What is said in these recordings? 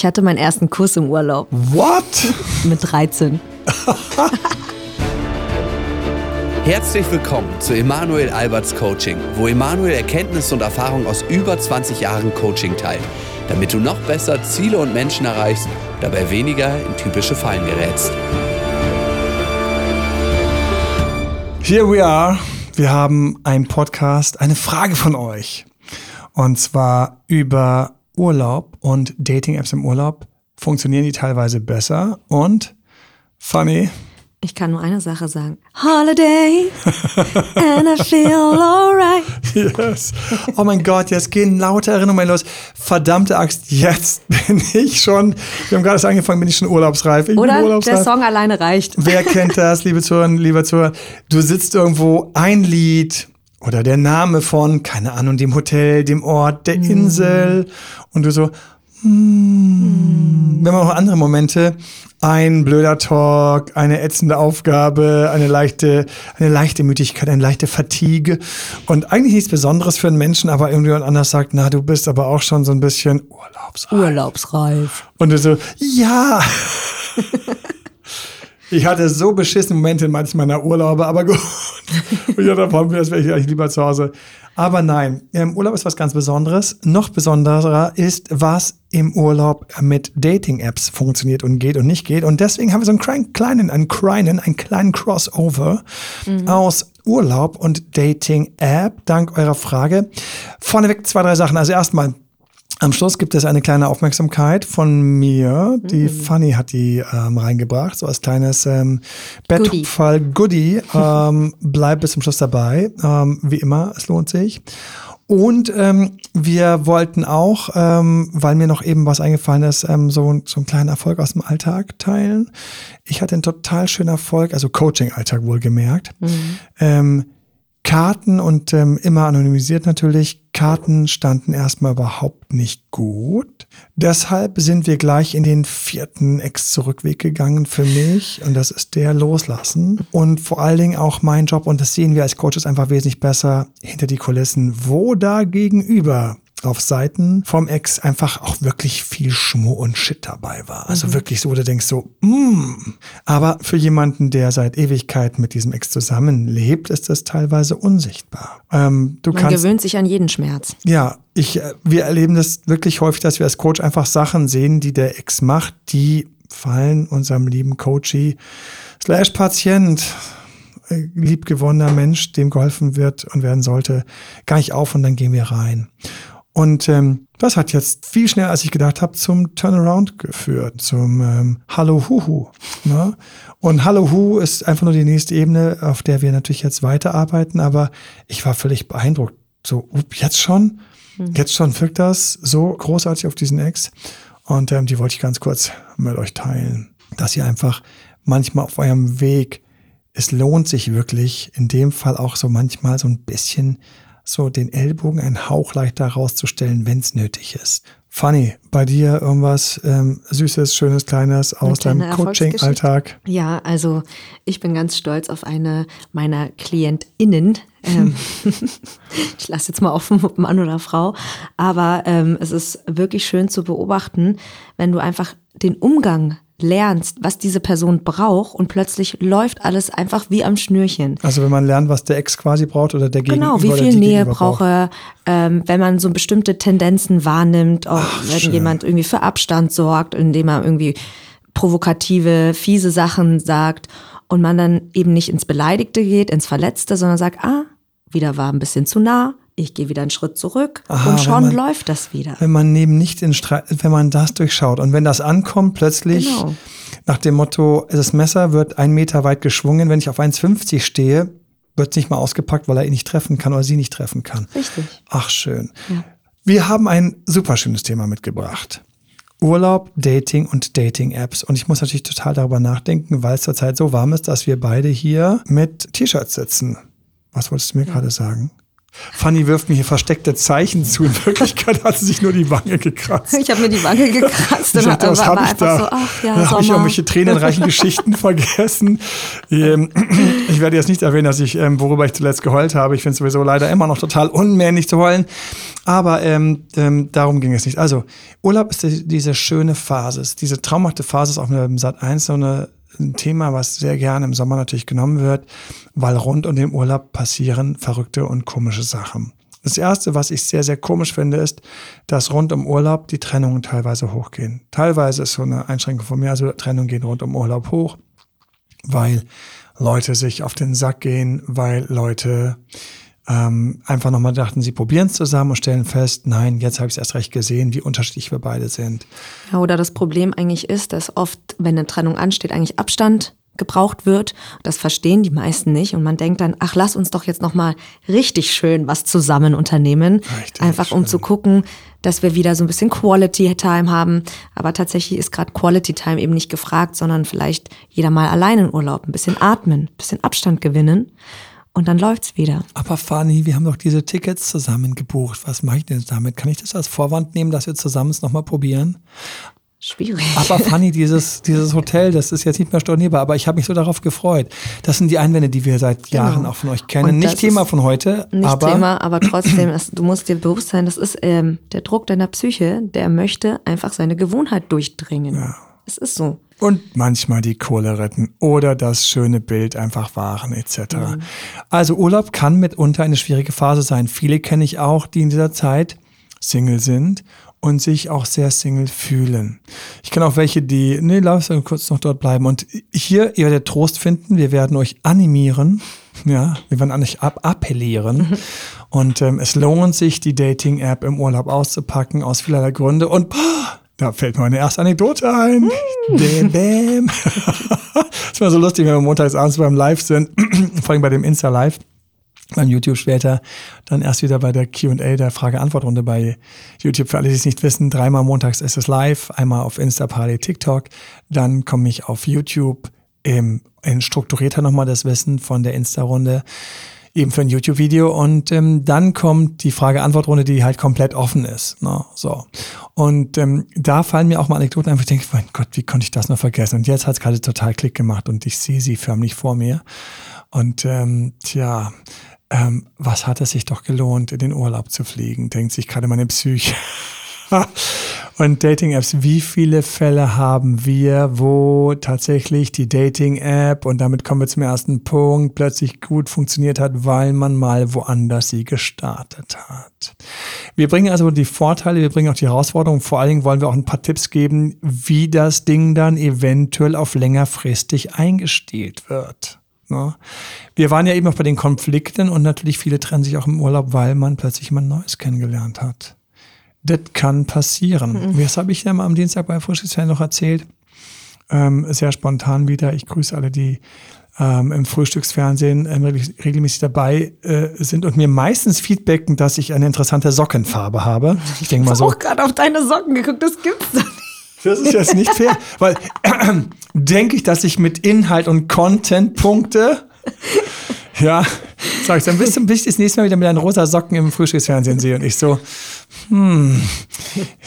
Ich hatte meinen ersten Kuss im Urlaub. What? Mit 13. Herzlich willkommen zu Emanuel Alberts Coaching, wo Emanuel Erkenntnisse und Erfahrung aus über 20 Jahren Coaching teilt, damit du noch besser Ziele und Menschen erreichst, dabei weniger in typische Fallen gerätst. Here we are. Wir haben einen Podcast, eine Frage von euch. Und zwar über Urlaub und Dating-Apps im Urlaub. Funktionieren die teilweise besser? Und funny, Ich kann nur eine Sache sagen. Holiday and I feel alright. Yes. Oh mein Gott, jetzt gehen lauter Erinnerungen los. Verdammte Axt, jetzt bin ich schon, wir haben gerade erst angefangen, bin ich schon urlaubsreif. Ich Oder urlaubsreif. der Song alleine reicht. Wer kennt das, liebe Zuhörer, lieber Zuhörer? Du sitzt irgendwo, ein Lied oder der Name von, keine Ahnung, dem Hotel, dem Ort, der Insel und du so, hmm. wenn man noch andere Momente, ein blöder Talk, eine ätzende Aufgabe, eine leichte, eine leichte Müdigkeit, eine leichte Fatigue und eigentlich nichts Besonderes für einen Menschen, aber irgendjemand anders sagt, na, du bist aber auch schon so ein bisschen urlaubsreif. Urlaubsreif. Und du so, ja. Ich hatte so beschissene Momente in manchen meiner Urlaube, aber gut. Und ich dachte, warum das wäre ich eigentlich lieber zu Hause. Aber nein, im Urlaub ist was ganz Besonderes. Noch besonderer ist, was im Urlaub mit Dating-Apps funktioniert und geht und nicht geht. Und deswegen haben wir so einen kleinen, einen kleinen, einen kleinen Crossover aus Urlaub und Dating-App, dank eurer Frage. Vorneweg zwei, drei Sachen. Also erstmal, am Schluss gibt es eine kleine Aufmerksamkeit von mir. Die Fanny hat die ähm, reingebracht, so als kleines ähm, Betthupferl Goodie. Ähm, bleib bis zum Schluss dabei. Ähm, wie immer, es lohnt sich. Und ähm, wir wollten auch, ähm, weil mir noch eben was eingefallen ist, ähm, so, so einen kleinen Erfolg aus dem Alltag teilen. Ich hatte einen total schönen Erfolg, also Coaching-Alltag wohlgemerkt. Ähm, Karten und ähm, immer anonymisiert natürlich. Karten standen erstmal überhaupt nicht gut. Deshalb sind wir gleich in den vierten Ex-Zurückweg gegangen für mich und das ist der Loslassen und vor allen Dingen auch mein Job und das sehen wir als Coaches einfach wesentlich besser hinter die Kulissen, wo da gegenüber auf Seiten vom Ex einfach auch wirklich viel Schmuh und Shit dabei war. Also wirklich so, wo du denkst so, mm. Aber für jemanden, der seit Ewigkeit mit diesem Ex zusammenlebt, ist das teilweise unsichtbar. Ähm, du Man kannst, gewöhnt sich an jeden Schmerz. ja, ich, äh, wir erleben das wirklich häufig, dass wir als Coach einfach Sachen sehen, die der Ex macht, die fallen unserem lieben Coachie slash Patient, äh, liebgewonnener Mensch, dem geholfen wird und werden sollte, gar nicht auf und dann gehen wir rein. Und ähm, das hat jetzt viel schneller, als ich gedacht habe, zum Turnaround geführt, zum ähm, Hallo Huhu. Ne? Und Hallo Hu ist einfach nur die nächste Ebene, auf der wir natürlich jetzt weiterarbeiten, aber ich war völlig beeindruckt. So, jetzt schon? Jetzt schon wirkt das so großartig auf diesen Ex. Und ähm, die wollte ich ganz kurz mit euch teilen, dass ihr einfach manchmal auf eurem Weg, es lohnt sich wirklich, in dem Fall auch so manchmal so ein bisschen so den Ellbogen einen Hauch leichter rauszustellen, wenn es nötig ist. Fanny, bei dir irgendwas ähm, Süßes, Schönes, Kleines aus deinem Coaching-Alltag? Ja, also ich bin ganz stolz auf eine meiner KlientInnen. Ähm, ich lasse jetzt mal offen, ob Mann oder Frau. Aber ähm, es ist wirklich schön zu beobachten, wenn du einfach den Umgang lernst, was diese Person braucht und plötzlich läuft alles einfach wie am Schnürchen. Also wenn man lernt, was der Ex quasi braucht oder der Gegenüber Genau, wie viel Nähe braucht er, ähm, wenn man so bestimmte Tendenzen wahrnimmt, auch wenn schön. jemand irgendwie für Abstand sorgt, indem er irgendwie provokative, fiese Sachen sagt und man dann eben nicht ins Beleidigte geht, ins Verletzte, sondern sagt, ah, wieder war ein bisschen zu nah, ich gehe wieder einen Schritt zurück Aha, und schon man- läuft das wieder. wenn man neben nicht in Streit, wenn man das durchschaut und wenn das ankommt, plötzlich Genau. nach dem Motto, das Messer wird ein Meter weit geschwungen, wenn ich auf 1,50 stehe, wird es nicht mal ausgepackt, weil er ihn nicht treffen kann oder sie nicht treffen kann. Richtig. Ach, schön. Wir haben ein super schönes Thema mitgebracht. Urlaub, Dating und Dating-Apps. Und ich muss natürlich total darüber nachdenken, weil es zurzeit so warm ist, dass wir beide hier mit T-Shirts sitzen. Was wolltest du mir gerade sagen? Fanny wirft mir hier versteckte Zeichen zu. In Wirklichkeit hat sie sich nur die Wange gekratzt. Ich habe mir die Wange gekratzt Ich dachte, was habe ich einfach da? so, ach ja, da habe ich Sommer. irgendwelche tränenreichen Geschichten vergessen. Ähm, ich werde jetzt nicht erwähnen, dass ich, ähm, worüber ich zuletzt geheult habe. Ich finde es sowieso leider immer noch total unmännlich zu heulen. Aber ähm, ähm, darum ging es nicht. Also, Urlaub ist die, diese schöne Phase, diese traumhafte Phase ist auch mit dem Sat 1 so eine, ein Thema, was sehr gerne im Sommer natürlich genommen wird, weil rund um den Urlaub passieren verrückte und komische Sachen. Das erste, was ich sehr, sehr komisch finde, ist, dass rund um Urlaub die Trennungen teilweise hochgehen. Teilweise ist so eine Einschränkung von mir, also Trennungen gehen rund um Urlaub hoch, weil Leute sich auf den Sack gehen, weil Leute ähm, einfach nochmal dachten, sie probieren es zusammen und stellen fest, nein, jetzt habe ich es erst recht gesehen, wie unterschiedlich wir beide sind. Ja, oder das Problem eigentlich ist, dass oft, wenn eine Trennung ansteht, eigentlich Abstand gebraucht wird. Das verstehen die meisten nicht und man denkt dann, ach, lass uns doch jetzt noch mal richtig schön was zusammen unternehmen, richtig einfach um schön. zu gucken, dass wir wieder so ein bisschen Quality Time haben. Aber tatsächlich ist gerade Quality Time eben nicht gefragt, sondern vielleicht jeder mal allein in Urlaub, ein bisschen atmen, ein bisschen Abstand gewinnen. Und dann läuft's wieder. Aber Fanny, wir haben doch diese Tickets zusammen gebucht. Was mache ich denn damit? Kann ich das als Vorwand nehmen, dass wir zusammen es nochmal probieren? Schwierig. Aber Fanny, dieses, dieses Hotel, das ist jetzt nicht mehr stornierbar, aber ich habe mich so darauf gefreut. Das sind die Einwände, die wir seit genau. Jahren auch von euch kennen. Nicht Thema von heute. Nicht aber Thema, aber trotzdem, es, du musst dir bewusst sein, das ist ähm, der Druck deiner Psyche, der möchte einfach seine Gewohnheit durchdringen. Ja. Es ist so. Und manchmal die Kohle retten oder das schöne Bild einfach wahren etc. Mhm. Also Urlaub kann mitunter eine schwierige Phase sein. Viele kenne ich auch, die in dieser Zeit Single sind und sich auch sehr Single fühlen. Ich kenne auch welche, die, nee, lass uns kurz noch dort bleiben. Und hier, ihr werdet Trost finden, wir werden euch animieren, ja, wir werden an euch ab appellieren. Und ähm, es lohnt sich, die Dating-App im Urlaub auszupacken, aus vielerlei Gründe. Und da fällt mir eine erste Anekdote ein. Mm. Bam, bam. ist immer so lustig, wenn wir montags abends beim Live sind, vor allem bei dem Insta-Live beim YouTube später, dann erst wieder bei der Q&A, der Frage-Antwort-Runde bei YouTube. Für alle, die es nicht wissen, dreimal montags ist es live, einmal auf Insta, Party, TikTok, dann komme ich auf YouTube im, in strukturierter nochmal das Wissen von der Insta-Runde eben für ein YouTube-Video und ähm, dann kommt die Frage-Antwort-Runde, die halt komplett offen ist. Ne? So. Und ähm, da fallen mir auch mal Anekdoten ein, wo ich denke, mein Gott, wie konnte ich das noch vergessen? Und jetzt hat es gerade total Klick gemacht und ich sehe sie förmlich vor mir. Und ähm, tja, ähm, was hat es sich doch gelohnt, in den Urlaub zu fliegen, denkt sich gerade meine Psyche. Und Dating-Apps, wie viele Fälle haben wir, wo tatsächlich die Dating-App, und damit kommen wir zum ersten Punkt, plötzlich gut funktioniert hat, weil man mal woanders sie gestartet hat. Wir bringen also die Vorteile, wir bringen auch die Herausforderungen. Vor allen Dingen wollen wir auch ein paar Tipps geben, wie das Ding dann eventuell auf längerfristig eingestellt wird. Ne? Wir waren ja eben auch bei den Konflikten und natürlich viele trennen sich auch im Urlaub, weil man plötzlich jemand Neues kennengelernt hat. Das kann passieren. Mhm. Das habe ich ja mal am Dienstag bei Frühstücksfernsehen noch erzählt. Ähm, sehr spontan wieder. Ich grüße alle, die ähm, im Frühstücksfernsehen ähm, regelmäßig dabei äh, sind und mir meistens feedbacken, dass ich eine interessante Sockenfarbe habe. Ich denke mal so. Ich habe auch gerade auf deine Socken geguckt, das gibt's doch nicht. Das ist jetzt nicht fair, weil äh, denke ich, dass ich mit Inhalt und Content punkte. Ja, sag ich, dann bist du bis das nächste Mal wieder mit deinen rosa Socken im Frühstücksfernsehen sehe und ich so, hm,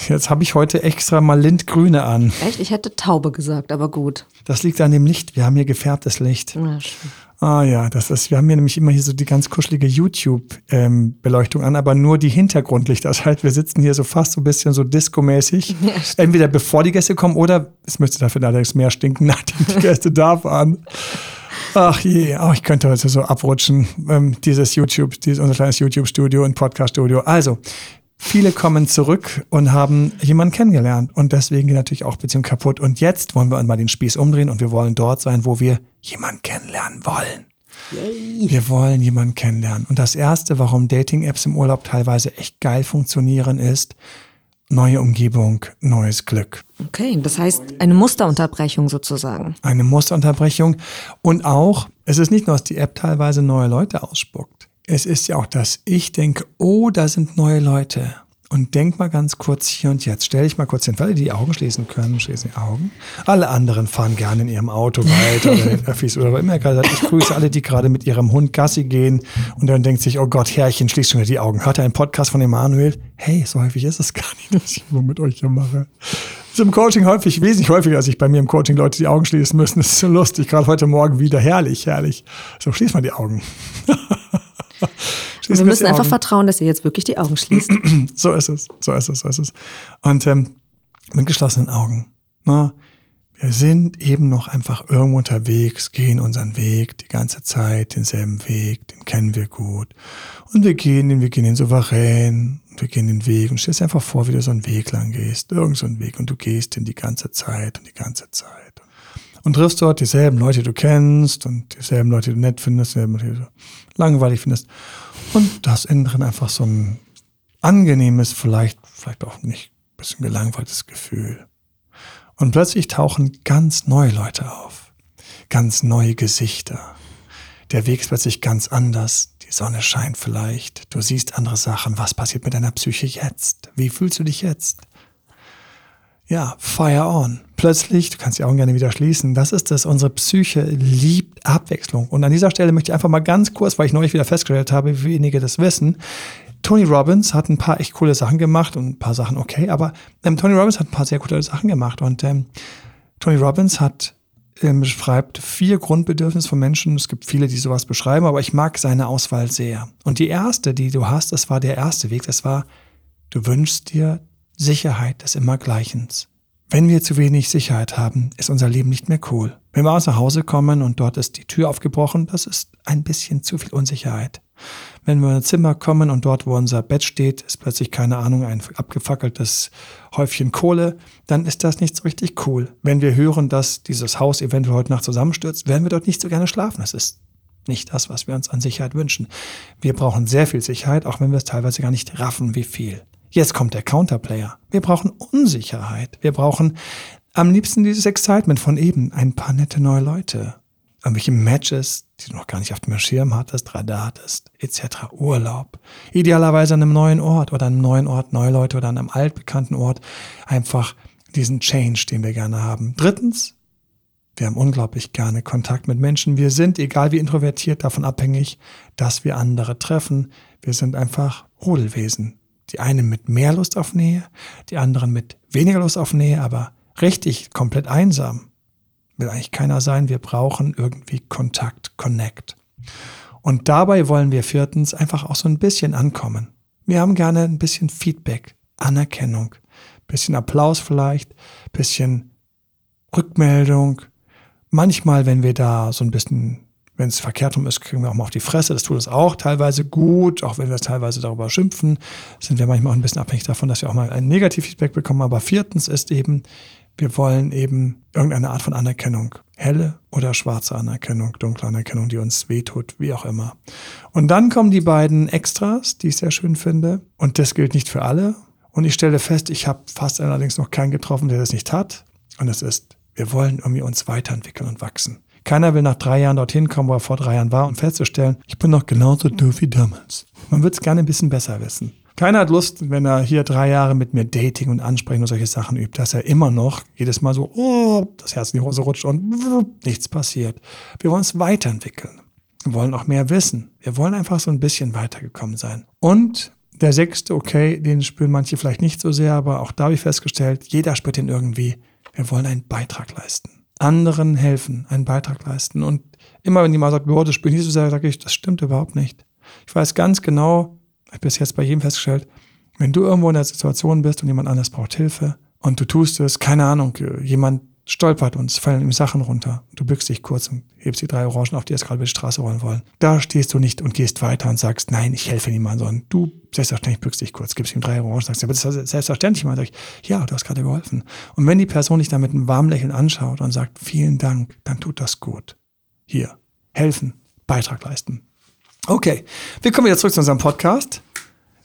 jetzt habe ich heute extra mal Lindgrüne an. Echt? Ich hätte Taube gesagt, aber gut. Das liegt an dem Licht. Wir haben hier gefärbtes Licht. Ja, schön. Ah ja, das ist, wir haben hier nämlich immer hier so die ganz kuschelige YouTube-Beleuchtung ähm, an, aber nur die Hintergrundlichter. Das heißt, wir sitzen hier so fast so ein bisschen so Disco-mäßig. Ja, Entweder bevor die Gäste kommen oder es müsste dafür allerdings mehr stinken, nachdem die Gäste da waren. Ach je, oh, ich könnte heute so abrutschen. Ähm, dieses YouTube, dieses unser kleines YouTube-Studio und Podcast-Studio. Also, Viele kommen zurück und haben jemanden kennengelernt und deswegen geht natürlich auch Beziehung kaputt. Und jetzt wollen wir mal den Spieß umdrehen und wir wollen dort sein, wo wir jemanden kennenlernen wollen. Yay. Wir wollen jemanden kennenlernen. Und das erste, warum Dating-Apps im Urlaub teilweise echt geil funktionieren, ist neue Umgebung, neues Glück. Okay, das heißt eine Musterunterbrechung sozusagen. Eine Musterunterbrechung. Und auch, es ist nicht nur, dass die App teilweise neue Leute ausspuckt es ist ja auch, dass ich denke, oh, da sind neue Leute. Und denk mal ganz kurz hier und jetzt. Stell dich mal kurz hin, weil die die Augen schließen können, schließen die Augen. Alle anderen fahren gerne in ihrem Auto weiter oder in Öffis oder immer gerade. Ich grüße alle, die gerade mit ihrem Hund Gassi gehen und dann denkt sich, oh Gott, Herrchen, schließt schon wieder die Augen. Hört ihr einen Podcast von Emanuel? Hey, so häufig ist es gar nicht, dass ich nur mit euch hier mache. Zum Coaching häufig, wesentlich häufiger, als ich bei mir im Coaching Leute die Augen schließen müssen. Das ist so lustig. Gerade heute Morgen wieder. Herrlich, herrlich. So, schließ mal die Augen. Schließ wir müssen einfach vertrauen, dass ihr jetzt wirklich die Augen schließt. so ist es, so ist es, so ist es. Und ähm, mit geschlossenen Augen. Na, wir sind eben noch einfach irgendwo unterwegs, gehen unseren Weg die ganze Zeit, denselben Weg, den kennen wir gut. Und wir gehen den, wir gehen den souverän, wir gehen den Weg und stellst dir einfach vor, wie du so einen Weg lang gehst, irgend so einen Weg und du gehst den die ganze Zeit und die ganze Zeit. Und triffst dort dieselben Leute, die du kennst und dieselben Leute, die du nett findest, dieselben Leute, die du langweilig findest. Und das innen drin einfach so ein angenehmes, vielleicht, vielleicht auch nicht ein bisschen gelangweiltes Gefühl. Und plötzlich tauchen ganz neue Leute auf, ganz neue Gesichter. Der Weg ist plötzlich ganz anders, die Sonne scheint vielleicht, du siehst andere Sachen, was passiert mit deiner Psyche jetzt? Wie fühlst du dich jetzt? Ja, fire on. Plötzlich, du kannst die Augen gerne wieder schließen, das ist es, unsere Psyche liebt Abwechslung. Und an dieser Stelle möchte ich einfach mal ganz kurz, weil ich neulich wieder festgestellt habe, wie wenige das wissen, Tony Robbins hat ein paar echt coole Sachen gemacht und ein paar Sachen okay, aber ähm, Tony Robbins hat ein paar sehr coole Sachen gemacht und ähm, Tony Robbins hat ähm, beschreibt vier Grundbedürfnisse von Menschen. Es gibt viele, die sowas beschreiben, aber ich mag seine Auswahl sehr. Und die erste, die du hast, das war der erste Weg, das war, du wünschst dir Sicherheit des Immergleichens. Wenn wir zu wenig Sicherheit haben, ist unser Leben nicht mehr cool. Wenn wir aus nach Hause kommen und dort ist die Tür aufgebrochen, das ist ein bisschen zu viel Unsicherheit. Wenn wir in ein Zimmer kommen und dort, wo unser Bett steht, ist plötzlich, keine Ahnung, ein abgefackeltes Häufchen Kohle, dann ist das nicht so richtig cool. Wenn wir hören, dass dieses Haus eventuell heute Nacht zusammenstürzt, werden wir dort nicht so gerne schlafen. Das ist nicht das, was wir uns an Sicherheit wünschen. Wir brauchen sehr viel Sicherheit, auch wenn wir es teilweise gar nicht raffen, wie viel. Jetzt kommt der Counterplayer. Wir brauchen Unsicherheit. Wir brauchen am liebsten dieses Excitement von eben, ein paar nette neue Leute irgendwelche Matches, die du noch gar nicht auf dem Schirm hattest, Radar hattest, etc. Urlaub. Idealerweise an einem neuen Ort oder an einem neuen Ort, neue Leute oder an einem altbekannten Ort. Einfach diesen Change, den wir gerne haben. Drittens, wir haben unglaublich gerne Kontakt mit Menschen. Wir sind, egal wie introvertiert, davon abhängig, dass wir andere treffen. Wir sind einfach Rudelwesen. Die einen mit mehr Lust auf Nähe, die anderen mit weniger Lust auf Nähe, aber richtig komplett einsam will eigentlich keiner sein. Wir brauchen irgendwie Kontakt, Connect. Und dabei wollen wir viertens einfach auch so ein bisschen ankommen. Wir haben gerne ein bisschen Feedback, Anerkennung, bisschen Applaus vielleicht, bisschen Rückmeldung. Manchmal, wenn wir da so ein bisschen, wenn es verkehrt rum ist, kriegen wir auch mal auf die Fresse. Das tut es auch teilweise gut, auch wenn wir teilweise darüber schimpfen, sind wir manchmal auch ein bisschen abhängig davon, dass wir auch mal ein Negativfeedback bekommen. Aber viertens ist eben, wir wollen eben irgendeine Art von Anerkennung. Helle oder schwarze Anerkennung, dunkle Anerkennung, die uns wehtut, wie auch immer. Und dann kommen die beiden Extras, die ich sehr schön finde. Und das gilt nicht für alle. Und ich stelle fest, ich habe fast allerdings noch keinen getroffen, der das nicht hat. Und das ist, wir wollen irgendwie uns weiterentwickeln und wachsen. Keiner will nach drei Jahren dorthin kommen, wo er vor drei Jahren war und festzustellen, ich bin noch genauso doof wie damals. Man wird es gerne ein bisschen besser wissen. Keiner hat Lust, wenn er hier drei Jahre mit mir Dating und Ansprechen und solche Sachen übt, dass er immer noch jedes Mal so, oh, das Herz in die Hose rutscht und nichts passiert. Wir wollen uns weiterentwickeln. Wir wollen auch mehr wissen. Wir wollen einfach so ein bisschen weitergekommen sein. Und der sechste, okay, den spüren manche vielleicht nicht so sehr, aber auch da habe ich festgestellt, jeder spürt den irgendwie. Wir wollen einen Beitrag leisten. Anderen helfen, einen Beitrag leisten. Und immer wenn jemand sagt, boah, das spürt nicht so sehr, sage ich, das stimmt überhaupt nicht. Ich weiß ganz genau, ich habe bis jetzt bei jedem festgestellt, wenn du irgendwo in der Situation bist und jemand anderes braucht Hilfe und du tust es, keine Ahnung, jemand stolpert und es fallen ihm Sachen runter. Du bückst dich kurz und hebst die drei Orangen auf, die jetzt gerade über die Straße rollen wollen. Da stehst du nicht und gehst weiter und sagst, nein, ich helfe niemandem, sondern du selbstverständlich bückst dich kurz, gibst ihm drei Orangen, sagst, ja, aber das ist selbstverständlich. Man sagt, ja, du hast gerade geholfen. Und wenn die Person dich dann mit einem warmen Lächeln anschaut und sagt, vielen Dank, dann tut das gut. Hier, helfen, Beitrag leisten. Okay, wir kommen wieder zurück zu unserem Podcast.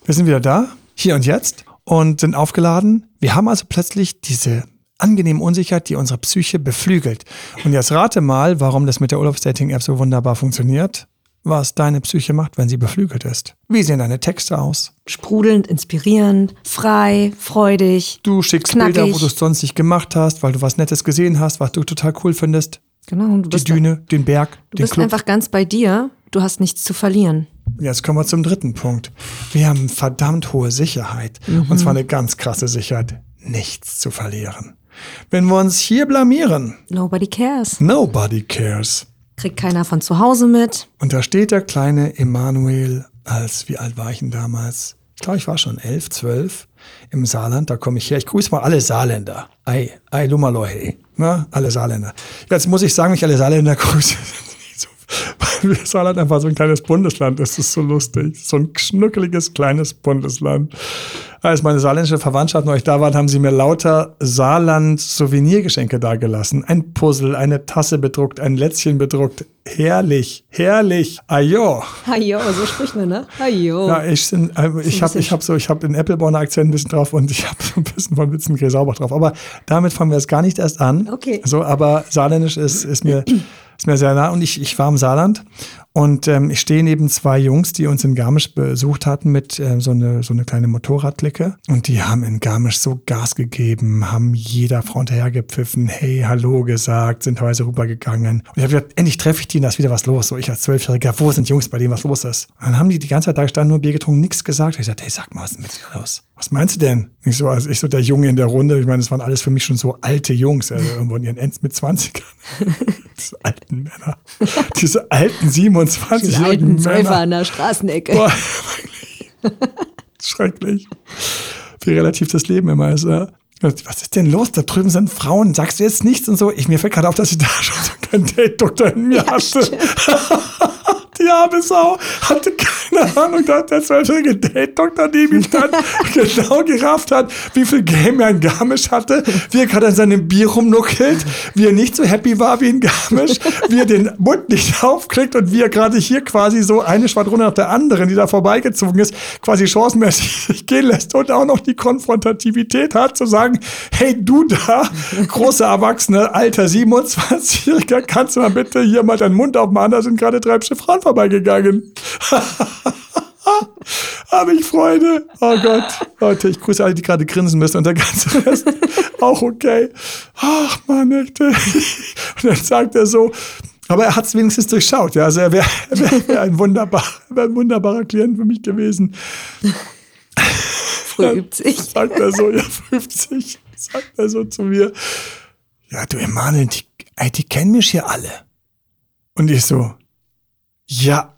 Wir sind wieder da, hier und jetzt, und sind aufgeladen. Wir haben also plötzlich diese angenehme Unsicherheit, die unsere Psyche beflügelt. Und jetzt rate mal, warum das mit der Urlaubsdating-App so wunderbar funktioniert. Was deine Psyche macht, wenn sie beflügelt ist. Wie sehen deine Texte aus? Sprudelnd, inspirierend, frei, freudig. Du schickst knackig. Bilder, wo du es sonst nicht gemacht hast, weil du was Nettes gesehen hast, was du total cool findest. Genau. Und du die Düne, da, den Berg, du den bist Club. einfach ganz bei dir Du hast nichts zu verlieren. Jetzt kommen wir zum dritten Punkt. Wir haben verdammt hohe Sicherheit. Mhm. Und zwar eine ganz krasse Sicherheit, nichts zu verlieren. Wenn wir uns hier blamieren, Nobody cares. nobody cares. Kriegt keiner von zu Hause mit. Und da steht der kleine Emanuel als, wie alt war ich denn damals? Ich glaube, ich war schon elf, zwölf im Saarland. Da komme ich her. Ich grüße mal alle Saarländer. Ei, ei, Lummerlohe. Ne? Alle Saarländer. Jetzt muss ich sagen, ich alle Saarländer grüße. Weil Saarland einfach so ein kleines Bundesland ist. Das ist so lustig. So ein schnuckeliges kleines Bundesland. Als meine saarländische Verwandtschaft neulich da war, haben sie mir lauter Saarland-Souvenirgeschenke dagelassen. Ein Puzzle, eine Tasse bedruckt, ein Lätzchen bedruckt. Herrlich, herrlich. Ajo. Ajo, so spricht man, ne? Ajo. Ja, ich, sind, äh, ich habe ich hab so, ich habe den Appleborner Akzent ein bisschen drauf und ich habe so ein bisschen von Witzen Saubach drauf. Aber damit fangen wir jetzt gar nicht erst an. Okay. So, aber Saarländisch ist, ist mir, ist mir sehr nah und ich, ich war im Saarland und ähm, ich stehe neben zwei Jungs, die uns in Garmisch besucht hatten mit äh, so, einer so eine kleine Motorradklicke. Und die haben in Garmisch so Gas gegeben, haben jeder Frau hinterhergepfiffen, hey, hallo gesagt, sind teilweise rübergegangen. Und ich habe gedacht, endlich treffe ich die, da ist wieder was los. So ich als Zwölfjähriger, wo sind Jungs, bei denen was los ist? Und dann haben die die ganze Zeit da gestanden, nur Bier getrunken, nichts gesagt. Und ich sagte, hey, sag mal, was ist mit dir los? Was meinst du denn? Ich so, also ich so der Junge in der Runde. Ich meine, das waren alles für mich schon so alte Jungs, also irgendwo in ihren Ends mit 20ern. Diese alten Männer. Diese alten Simon. 25-jährigen Männer. an der Straßenecke. Boah, schrecklich. Wie relativ das Leben immer ist. Ja? Was ist denn los? Da drüben sind Frauen. Sagst du jetzt nichts und so? Ich mir fällt gerade auf, dass ich da schon so kein Date-Doktor in mir ja, hatte. Die arme Sau hatte keine Ahnung, dass der zwölfjährige Date-Doktor neben ihm stand genau gerafft hat, wie viel Game er in Garmisch hatte, wie er gerade an seinem Bier rumnuckelt, wie er nicht so happy war wie in Garmisch, wie er den Mund nicht aufkriegt und wie er gerade hier quasi so eine Schwadron nach der anderen, die da vorbeigezogen ist, quasi chancenmäßig sich gehen lässt und auch noch die Konfrontativität hat, zu sagen, hey du da, große Erwachsene, alter 27-Jähriger, kannst du mal bitte hier mal deinen Mund aufmachen, da sind gerade drei Frauen vorbeigegangen. Habe ich Freude. Oh Gott. Leute, ich grüße alle, die gerade grinsen müssen und der ganze Rest auch okay. Ach man, echt. Und dann sagt er so, aber er hat es wenigstens durchschaut. Ja, also er wäre wär, wär ein, wunderbar, wär ein wunderbarer Klient für mich gewesen. Früh übt sich. Sagt er so, ja, 50, sagt er so zu mir. Ja, du Emanuel, die, die kennen mich hier alle. Und ich so, ja,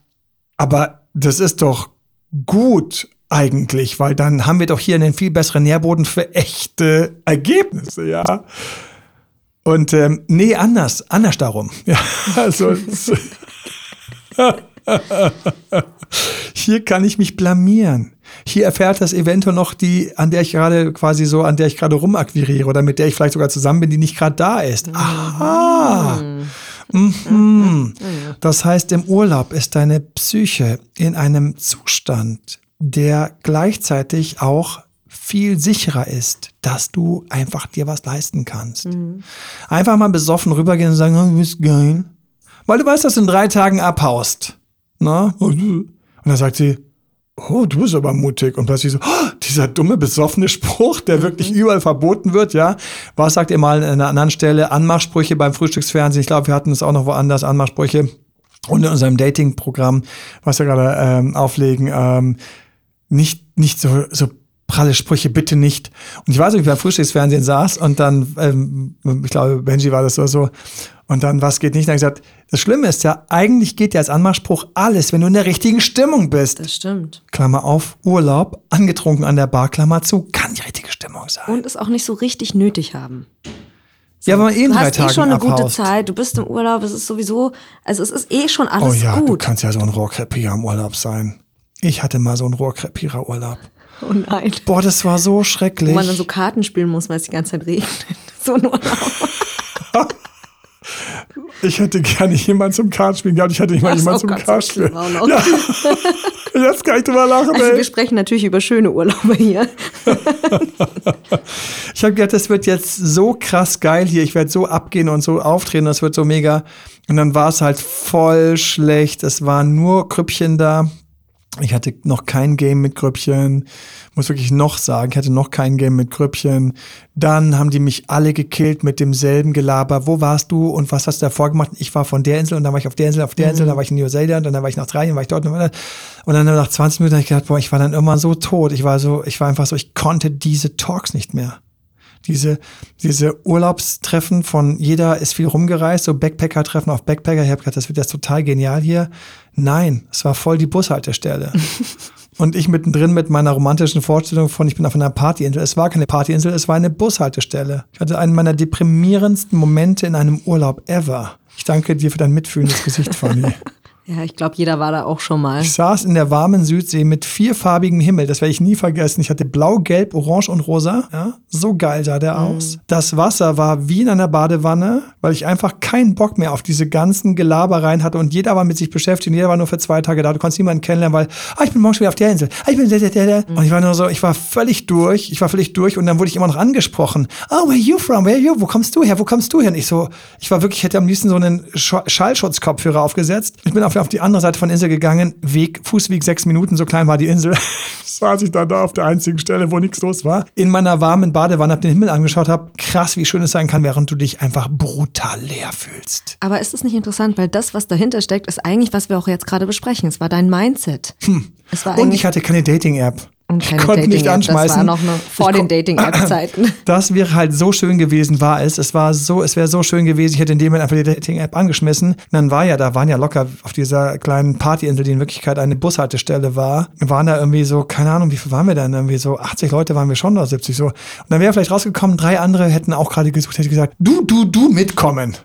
aber das ist doch gut eigentlich, weil dann haben wir doch hier einen viel besseren Nährboden für echte Ergebnisse, ja. Und ähm, nee, anders, anders darum. Ja, also hier kann ich mich blamieren. Hier erfährt das eventuell noch die, an der ich gerade quasi so, an der ich gerade rumakquiriere oder mit der ich vielleicht sogar zusammen bin, die nicht gerade da ist. Aha. Mhm. Das heißt, im Urlaub ist deine Psyche in einem Zustand, der gleichzeitig auch viel sicherer ist, dass du einfach dir was leisten kannst. Einfach mal besoffen rübergehen und sagen, oh, du bist geil. Weil du weißt, dass du in drei Tagen abhaust. Na? Und dann sagt sie, oh, du bist aber mutig. Und plötzlich so, oh, dieser dumme, besoffene Spruch, der wirklich überall verboten wird, ja. Was sagt ihr mal an einer anderen Stelle? Anmachsprüche beim Frühstücksfernsehen. Ich glaube, wir hatten es auch noch woanders, Anmachsprüche. Und in unserem Dating-Programm, was wir gerade ähm, auflegen, ähm, nicht, nicht so, so pralle Sprüche, bitte nicht. Und ich weiß nicht, wie ich beim Frühstücksfernsehen saß und dann, ähm, ich glaube, Benji war das oder so, und dann, was geht nicht? Dann gesagt, das Schlimme ist ja, eigentlich geht ja als Anmachspruch alles, wenn du in der richtigen Stimmung bist. Das stimmt. Klammer auf, Urlaub, angetrunken an der Bar, Klammer zu, kann die richtige Stimmung sein. Und es auch nicht so richtig nötig haben. ja, wenn man eh Du hast eh Tagen schon eine gute abhaust. Zeit, du bist im Urlaub, es ist sowieso, also es ist eh schon Oh alles ja, du gut. kannst ja so ein Rohrkrepierer im Urlaub sein. Ich hatte mal so einen Rohrkrepierer Urlaub. Oh nein. Boah, das war so schrecklich. Wo man dann so Karten spielen muss, weil es die ganze Zeit regnet. So ein Urlaub. Ich hätte gerne jemanden zum Kartenspielen gehabt. Ich hätte nicht mal jemanden zum Gott, so. Ja, jetzt kann ich drüber lachen, Also ey. wir sprechen natürlich über schöne Urlaube hier. Ich habe gedacht, das wird jetzt so krass geil hier. Ich werde so abgehen und so auftreten. Das wird so mega. Und dann war es halt voll schlecht. Es waren nur Krüppchen da. Ich hatte noch kein Game mit Grüppchen. Muss wirklich noch sagen, ich hatte noch kein Game mit Grüppchen. Dann haben die mich alle gekillt mit demselben Gelaber. Wo warst du und was hast du davor gemacht? Ich war von der Insel und dann war ich auf der Insel, auf der Insel, dann war ich in Neuseeland und dann war ich nach drei Jahren, war ich dort. Und dann nach 20 Minuten habe ich gedacht, boah, ich war dann immer so tot. Ich war so, ich war einfach so, ich konnte diese Talks nicht mehr. Diese, diese Urlaubstreffen von jeder ist viel rumgereist, so Backpacker-Treffen auf Backpacker. Ich habe gedacht, das wird jetzt total genial hier. Nein, es war voll die Bushaltestelle. Und ich mittendrin mit meiner romantischen Vorstellung von, ich bin auf einer Partyinsel. Es war keine Partyinsel, es war eine Bushaltestelle. Ich hatte einen meiner deprimierendsten Momente in einem Urlaub ever. Ich danke dir für dein mitfühlendes Gesicht, Fanny. Ja, ich glaube, jeder war da auch schon mal. Ich saß in der warmen Südsee mit vierfarbigem Himmel. Das werde ich nie vergessen. Ich hatte blau, gelb, orange und rosa. Ja, so geil sah der aus. Das Wasser war wie in einer Badewanne, weil ich einfach keinen Bock mehr auf diese ganzen Gelabereien hatte und jeder war mit sich beschäftigt und jeder war nur für zwei Tage da. Du konntest niemanden kennenlernen, weil, ah, ich bin morgen schon wieder auf der Insel. Ah, ich bin der, der, der, der. Und ich war nur so, ich war völlig durch. Ich war völlig durch und dann wurde ich immer noch angesprochen. Oh, where are you from? Where are you? Wo kommst du her? Wo kommst du her? Und ich so, ich war wirklich, ich hätte am liebsten so einen Sch Schallschutzkopfhörer aufgesetzt. Ich bin auf, auf die andere Seite von der Insel gegangen. Weg, Fußweg sechs Minuten, so klein war die Insel. saß ich dann da auf der einzigen Stelle, wo nichts los war. In meiner warmen Badewanne, hab den Himmel angeschaut, hab krass, wie schön es sein kann, während du dich einfach brutal leer fühlst. Aber ist das nicht interessant, weil das, was dahinter steckt, ist eigentlich, was wir auch jetzt gerade besprechen. Es war dein Mindset. Es war Und ich hatte keine Dating-App. Und Ich keine konnte nicht anschmeißen. Das war noch eine, vor Ich den Dating-App-Zeiten. Das wäre halt so schön gewesen, war es. Es war so, es wäre so schön gewesen. Ich hätte in dem Moment einfach die Dating-App angeschmissen. Und dann war ja, da waren ja locker auf dieser kleinen Partyinsel, die in Wirklichkeit eine Bushaltestelle war, waren da irgendwie so, keine Ahnung, wie viel waren wir dann? Irgendwie so 80 Leute waren wir schon oder 70 so. Und dann wäre vielleicht rausgekommen, drei andere hätten auch gerade gesucht, hätte gesagt, du, du, du mitkommen.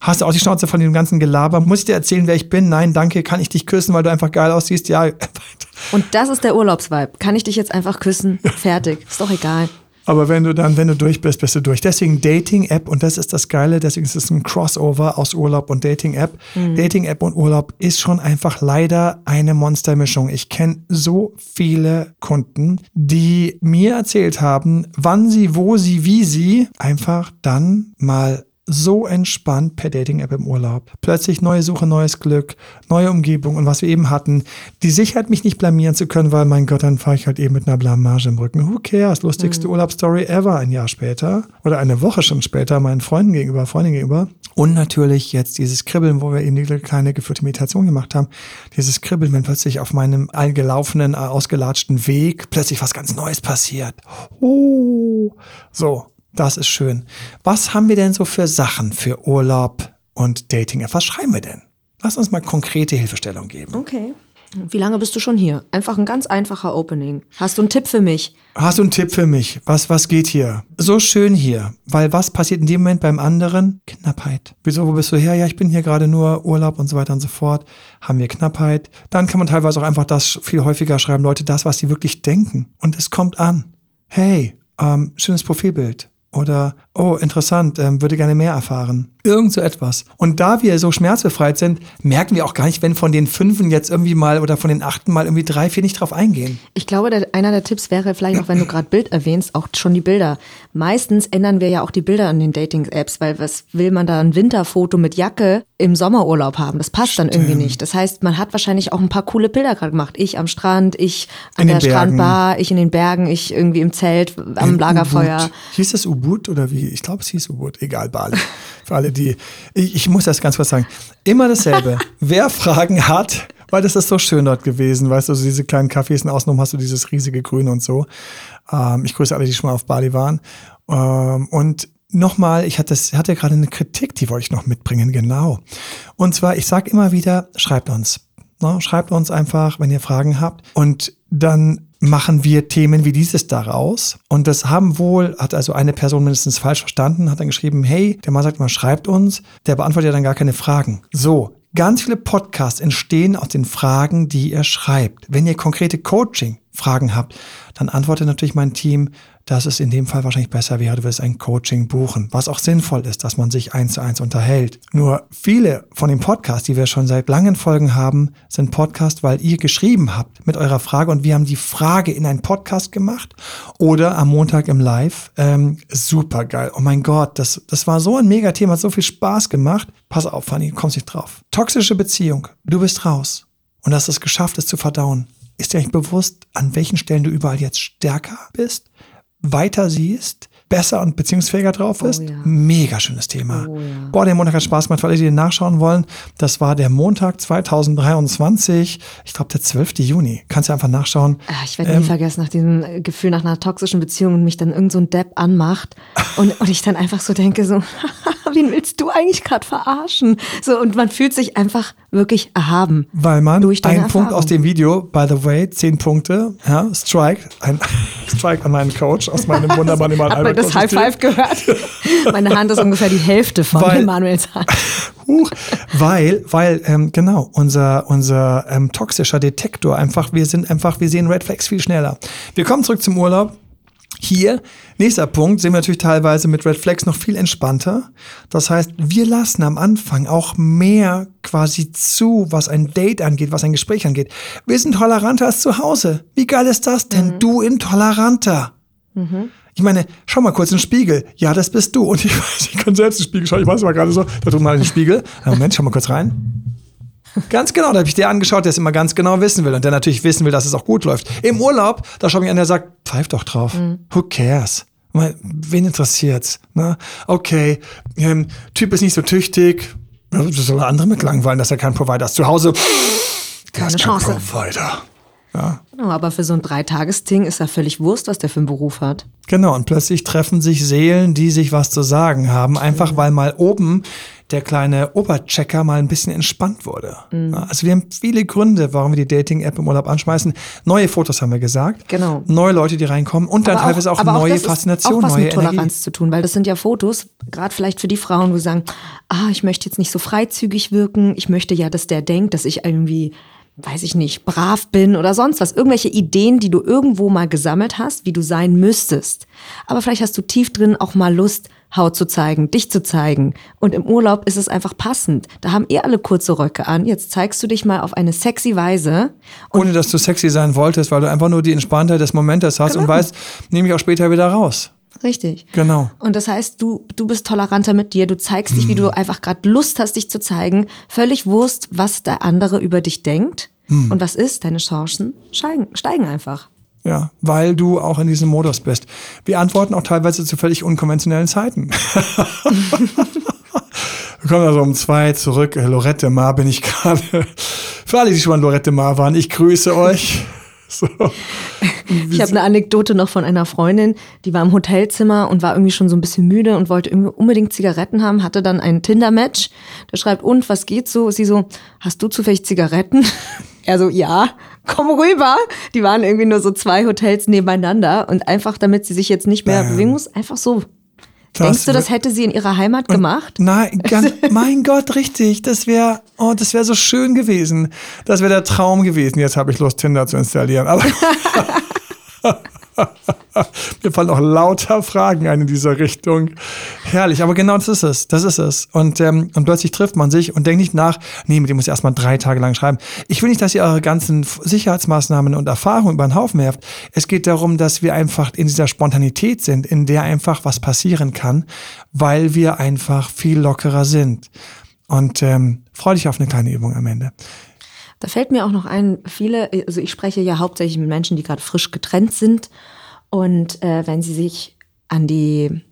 Hast du auch die Schnauze von dem ganzen Gelaber? Muss ich dir erzählen, wer ich bin? Nein, danke. Kann ich dich küssen, weil du einfach geil aussiehst? Ja. Und das ist der Urlaubsvibe. Kann ich dich jetzt einfach küssen? Fertig. Ist doch egal. Aber wenn du dann, wenn du durch bist, bist du durch. Deswegen Dating-App und das ist das Geile, deswegen ist es ein Crossover aus Urlaub und Dating-App. Dating-App und Urlaub ist schon einfach leider eine Monstermischung. Ich kenne so viele Kunden, die mir erzählt haben, wann sie, wo sie, wie sie einfach dann mal so entspannt per Dating-App im Urlaub. Plötzlich neue Suche, neues Glück, neue Umgebung und was wir eben hatten. Die Sicherheit, mich nicht blamieren zu können, weil mein Gott, dann fahre ich halt eben mit einer Blamage im Rücken. Who cares? Lustigste Urlaubsstory ever ein Jahr später oder eine Woche schon später meinen Freunden gegenüber, Freundinnen gegenüber. Und natürlich jetzt dieses Kribbeln, wo wir eben die kleine geführte Meditation gemacht haben. Dieses Kribbeln, wenn plötzlich auf meinem eingelaufenen, äh, ausgelatschten Weg plötzlich was ganz Neues passiert. Oh, so. Das ist schön. Was haben wir denn so für Sachen für Urlaub und Dating? Was schreiben wir denn? Lass uns mal konkrete Hilfestellung geben. Okay. Wie lange bist du schon hier? Einfach ein ganz einfacher Opening. Hast du einen Tipp für mich? Hast du einen Tipp für mich? Was, was geht hier? So schön hier. Weil was passiert in dem Moment beim anderen? Knappheit. Wieso, wo bist du her? Ja, ich bin hier gerade nur Urlaub und so weiter und so fort. Haben wir Knappheit? Dann kann man teilweise auch einfach das viel häufiger schreiben. Leute, das, was sie wirklich denken. Und es kommt an. Hey, ähm, schönes Profilbild. Oder, oh, interessant, ähm, würde gerne mehr erfahren. Irgend so etwas. Und da wir so schmerzbefreit sind, merken wir auch gar nicht, wenn von den Fünfen jetzt irgendwie mal oder von den Achten mal irgendwie drei, vier nicht drauf eingehen. Ich glaube, der, einer der Tipps wäre vielleicht auch, wenn du gerade Bild erwähnst, auch schon die Bilder. Meistens ändern wir ja auch die Bilder an den Dating-Apps, weil was will man da ein Winterfoto mit Jacke im Sommerurlaub haben? Das passt dann irgendwie nicht. Das heißt, man hat wahrscheinlich auch ein paar coole Bilder gerade gemacht. Ich am Strand, ich an In der Bergen. Strandbar, ich in den Bergen, ich irgendwie im Zelt, am Ein Lagerfeuer. U-Boot. Hieß es U-Boot oder wie? Ich glaube, es hieß U-Boot. Egal, Bali. Für alle, die. Ich, ich muss das ganz kurz sagen. Immer dasselbe. Wer Fragen hat, weil das ist so schön dort gewesen, weißt du, so diese kleinen Cafés und außenrum hast du dieses riesige Grün und so. Ähm, ich grüße alle, die schon mal auf Bali waren. Ähm, und nochmal, ich hatte, das- hatte gerade eine Kritik, die wollte ich noch mitbringen, genau. Und zwar, ich sage immer wieder, schreibt uns. Ne? Schreibt uns einfach, wenn ihr Fragen habt. Und dann machen wir Themen wie dieses daraus. Und das haben wohl, hat also eine Person mindestens falsch verstanden, hat dann geschrieben, hey, der Mann sagt mal, schreibt uns, der beantwortet ja dann gar keine Fragen. So, ganz viele Podcasts entstehen aus den Fragen, die ihr schreibt. Wenn ihr konkrete Coaching-Fragen habt, dann antwortet natürlich mein Team, dass es in dem Fall wahrscheinlich besser wäre, du würdest ein Coaching buchen, was auch sinnvoll ist, dass man sich eins zu eins unterhält. Nur viele von den Podcasts, die wir schon seit langen Folgen haben, sind Podcasts, weil ihr geschrieben habt mit eurer Frage und wir haben die Frage in einen Podcast gemacht oder am Montag im Live. Ähm, super geil. Oh mein Gott, das, das war so ein Mega-Thema, hat so viel Spaß gemacht. Pass auf, Fanny, kommst nicht drauf. Toxische Beziehung, du bist raus und hast es geschafft, es zu verdauen. Ist dir eigentlich bewusst, an welchen Stellen du überall jetzt stärker bist? weiter siehst, besser und beziehungsfähiger drauf ist. ja. Mega schönes Thema. Oh ja. Boah, der Montag hat Spaß gemacht, für alle, die den nachschauen wollen. Das war der Montag 2023, ich glaube der 12. Juni. Kannst du einfach nachschauen. Ah, Ich werde nie vergessen, nach diesem Gefühl nach einer toxischen Beziehung und mich dann irgend so ein Depp anmacht und, und ich dann einfach so denke, so, wen willst du eigentlich gerade verarschen? So, und man fühlt sich einfach wirklich erhaben. Weil man Durch deine einen Punkt Erfahrung. aus dem Video, by the way, zehn Punkte, ja, Strike, ein Strike an meinen Coach aus meinem wunderbaren Emanuel Hat man Albert das High Five gehört? Meine Hand ist ungefähr die Hälfte von Weil- Emanuels Hand. Huch, weil, weil, ähm, genau, unser, unser ähm, toxischer Detektor einfach, wir sind einfach, wir sehen Red Flags viel schneller. Wir kommen zurück zum Urlaub. Hier, nächster Punkt, sehen wir natürlich teilweise mit Red Flags noch viel entspannter. Das heißt, wir lassen am Anfang auch mehr quasi zu, was ein Date angeht, was ein Gespräch angeht. Wir sind toleranter als zu Hause. Wie geil ist das denn? Du intoleranter. Ich meine, schau mal kurz in den Spiegel. Ja, das bist du. Und ich weiß, ich kann selbst in den Spiegel schauen. Ich weiß aber gerade so, da tut mal in den Spiegel. Moment, schau mal kurz rein. Ganz genau, da habe ich der angeschaut, der es immer ganz genau wissen will und der natürlich wissen will, dass es auch gut läuft. Im Urlaub, da schaue ich an, der sagt, pfeif doch drauf. Who cares? Wen interessiert's? Ne? Okay, ähm, Typ ist nicht so tüchtig. Das soll andere mit langweilen, dass er kein Provider ist. Zu Hause, der ist kein Chance. Provider. Ja. Genau, aber für so ein Dreitagesding ist ja völlig Wurst, was der für einen Beruf hat. Genau, und plötzlich treffen sich Seelen, die sich was zu sagen haben, einfach weil mal oben der kleine Oberchecker mal ein bisschen entspannt wurde. Ja, Also wir haben viele Gründe, warum wir die Dating-App im Urlaub anschmeißen. Neue Fotos haben wir gesagt. Genau. Neue Leute, die reinkommen und dann Aber teilweise auch, aber neue das ist Faszination, auch was neue mit Toleranz Energie. zu tun, weil das sind ja Fotos, gerade vielleicht für die Frauen, wo sie sagen, ah, ich möchte jetzt nicht so freizügig wirken, ich möchte ja, dass der denkt, dass ich irgendwie, weiß ich nicht, brav bin oder sonst was. Irgendwelche Ideen, die du irgendwo mal gesammelt hast, wie du sein müsstest. Aber vielleicht hast du tief drin auch mal Lust, Haut zu zeigen, dich zu zeigen. Und im Urlaub ist es einfach passend. Da haben eh alle kurze Röcke an. Jetzt zeigst du dich mal auf eine sexy Weise. Ohne dass du sexy sein wolltest, weil du einfach nur die Entspanntheit des Momentes hast und Genau. weißt, nehme ich auch später wieder raus. Richtig. Genau. Und das heißt, du, du bist toleranter mit dir, du zeigst dich, wie du einfach gerade Lust hast, dich zu zeigen. Völlig Wurst, was der andere über dich denkt. Und was ist? Deine Chancen steigen, steigen einfach. Ja, weil du auch in diesem Modus bist. Wir antworten auch teilweise zu völlig unkonventionellen Zeiten. Wir kommen also um zwei zurück. Lorette Mar bin ich gerade. Für alle, die schon mal Lorette Mar waren, ich grüße euch. So. Ich habe eine Anekdote noch von einer Freundin, die war im Hotelzimmer und war irgendwie schon so ein bisschen müde und wollte irgendwie unbedingt Zigaretten haben, hatte dann ein Tinder-Match. Der schreibt, und, was geht so? Sie so, hast du zufällig Zigaretten? Er so, ja, komm rüber. Die waren irgendwie nur so zwei Hotels nebeneinander und einfach, damit sie sich jetzt nicht mehr Bam. bewegen muss, einfach so. Das Denkst du, das hätte sie in ihrer Heimat gemacht? Nein, ganz, mein Gott, richtig. Das wäre, oh, das wäre so schön gewesen. Das wäre der Traum gewesen. Jetzt habe ich Lust, Tinder zu installieren. Aber mir fallen auch lauter Fragen ein in dieser Richtung. Herrlich, aber genau das ist es. Das ist es. Und, ähm, und plötzlich trifft man sich und denkt nicht nach, nee, mit dem muss ich erstmal drei Tage lang schreiben. Ich will nicht, dass ihr eure ganzen Sicherheitsmaßnahmen und Erfahrungen über den Haufen werft. Es geht darum, dass wir einfach in dieser Spontanität sind, in der einfach was passieren kann, weil wir einfach viel lockerer sind. Und ähm, freu dich auf eine kleine Übung am Ende. Da fällt mir auch noch ein, viele, also ich spreche ja hauptsächlich mit Menschen, die gerade frisch getrennt sind. Und äh, wenn sie sich an die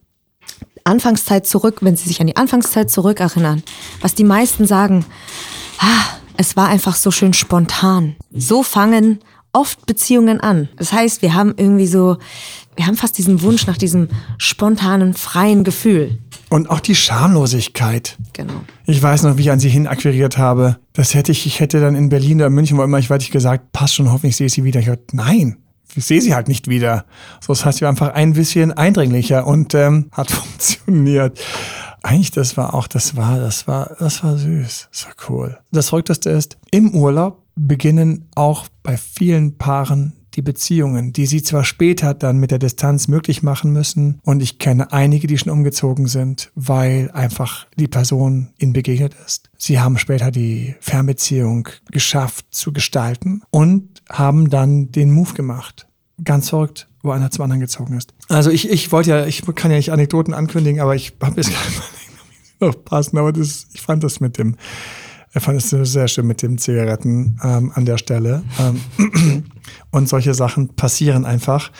Anfangszeit zurück, wenn sie sich an die Anfangszeit zurückerinnern, was die meisten sagen, ah, es war einfach so schön spontan. So fangen oft Beziehungen an. Das heißt, wir haben irgendwie so, wir haben fast diesen Wunsch nach diesem spontanen, freien Gefühl. Und auch die Schamlosigkeit. Genau. Ich weiß noch, wie ich an sie hin akquiriert habe. Das hätte ich, ich hätte dann in Berlin oder München, wo immer ich weiter gesagt, passt schon, hoffentlich sehe ich sie wieder. Ich hab, nein, ich sehe sie halt nicht wieder. So, das heißt, ich war einfach ein bisschen eindringlicher und ähm, hat funktioniert. Eigentlich, das war auch, das war, das war, das war süß. Das war cool. Das Verrückteste ist, im Urlaub beginnen auch bei vielen Paaren die Beziehungen, die sie zwar später dann mit der Distanz möglich machen müssen. Und ich kenne einige, die schon umgezogen sind, weil einfach die Person ihnen begegnet ist. Sie haben später die Fernbeziehung geschafft zu gestalten und haben dann den Move gemacht. Ganz verrückt, wo einer zum anderen gezogen ist. Also ich, ich wollte ja, ich kann ja nicht Anekdoten ankündigen, aber ich habe jetzt gar nicht noch passen, aber das, ich fand das mit dem, ich fand es sehr schön mit dem Zigaretten ähm, an der Stelle. Ähm, und solche Sachen passieren einfach,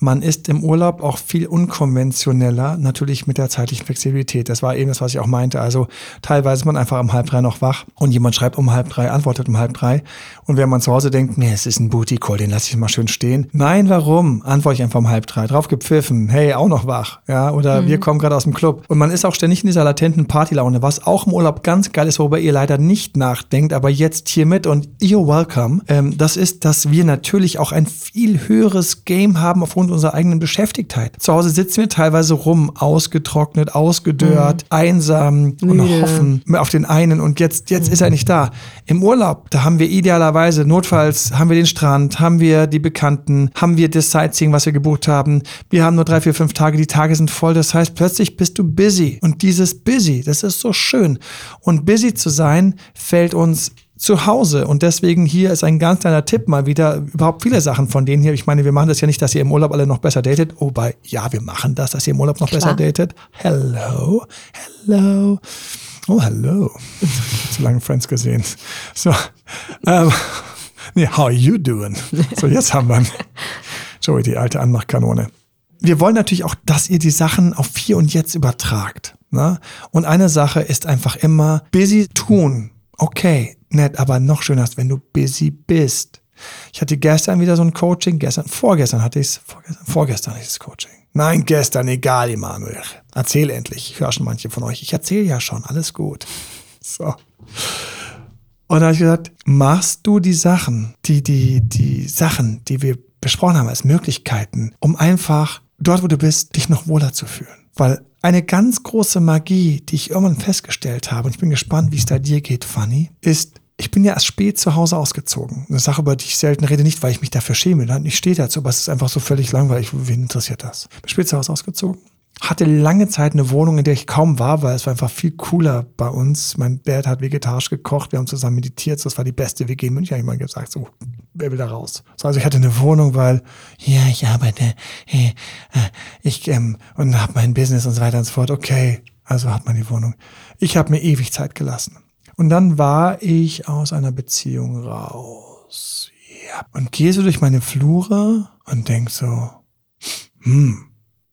man ist im Urlaub auch viel unkonventioneller, natürlich mit der zeitlichen Flexibilität. Das war eben das, was ich auch meinte. Also teilweise ist man einfach um halb drei noch wach und jemand schreibt um halb drei, antwortet um halb drei. Und wenn man zu Hause denkt, nee, es ist ein Booty Call, den lasse ich mal schön stehen. Nein, warum? Antworte ich einfach um halb drei. Drauf gepfiffen. Hey, auch noch wach. Ja, oder mhm. wir kommen gerade aus dem Club. Und man ist auch ständig in dieser latenten Partylaune, was auch im Urlaub ganz geil ist, worüber ihr leider nicht nachdenkt, aber jetzt hier mit und you're welcome. Ähm, das ist, dass wir natürlich auch ein viel höheres Game haben aufgrund unserer eigenen Beschäftigtheit. Zu Hause sitzen wir teilweise rum, ausgetrocknet, ausgedörrt, mhm. einsam und hoffen auf den einen und jetzt, jetzt mhm. ist er nicht da. Im Urlaub, da haben wir idealerweise, notfalls haben wir den Strand, haben wir die Bekannten, haben wir das Sightseeing, was wir gebucht haben. Wir haben nur drei, vier, fünf Tage, die Tage sind voll. Das heißt, plötzlich bist du busy. Und dieses busy, das ist so schön. Und busy zu sein, fällt uns zu Hause. Und deswegen hier ist ein ganz kleiner Tipp mal wieder, überhaupt viele Sachen von denen hier. Ich meine, wir machen das ja nicht, dass ihr im Urlaub alle noch besser datet. Oh, bei, ja, wir machen das, dass ihr im Urlaub noch Klar. besser datet. Hello, hello. Oh, hello. Zu lange Friends gesehen. So, ähm, nee, how are you doing? So, jetzt haben wir Joey, die alte Anmachkanone. Wir wollen natürlich auch, dass ihr die Sachen auf hier und jetzt übertragt. Ne? Und eine Sache ist einfach immer busy tun. Okay, nett, aber noch schöner ist, wenn du busy bist. Ich hatte gestern wieder so ein Coaching, gestern, vorgestern hatte ich es, vorgestern, vorgestern hatte ich das Coaching. Nein, gestern, egal, Emanuel. Erzähl endlich. Ich höre schon manche von euch. Ich erzähle ja schon, alles gut. So. Und da habe ich gesagt, machst du die Sachen, die, die, die Sachen, die wir besprochen haben als Möglichkeiten, um einfach dort, wo du bist, dich noch wohler zu fühlen. Weil eine ganz große Magie, die ich irgendwann festgestellt habe, und ich bin gespannt, wie es da dir geht, Fanny, ist, ich bin ja erst spät zu Hause ausgezogen. Eine Sache, über die ich selten rede, nicht, weil ich mich dafür schäme. Ich stehe dazu, aber es ist einfach so völlig langweilig. Wen interessiert das? Bin spät zu Hause ausgezogen hatte lange Zeit eine Wohnung, in der ich kaum war, weil es war einfach viel cooler bei uns. Mein Dad hat vegetarisch gekocht, wir haben zusammen meditiert, das war die beste WG in München. Ich habe immer gesagt, so, wer will da raus? So, also ich hatte eine Wohnung, weil, ja, ich arbeite, äh, ich, ähm, und habe mein Business und so weiter und so fort. Okay, also hat man die Wohnung. Ich habe mir ewig Zeit gelassen. Und dann war ich aus einer Beziehung raus. Ja. Und gehe so durch meine Flure und denk so, hm,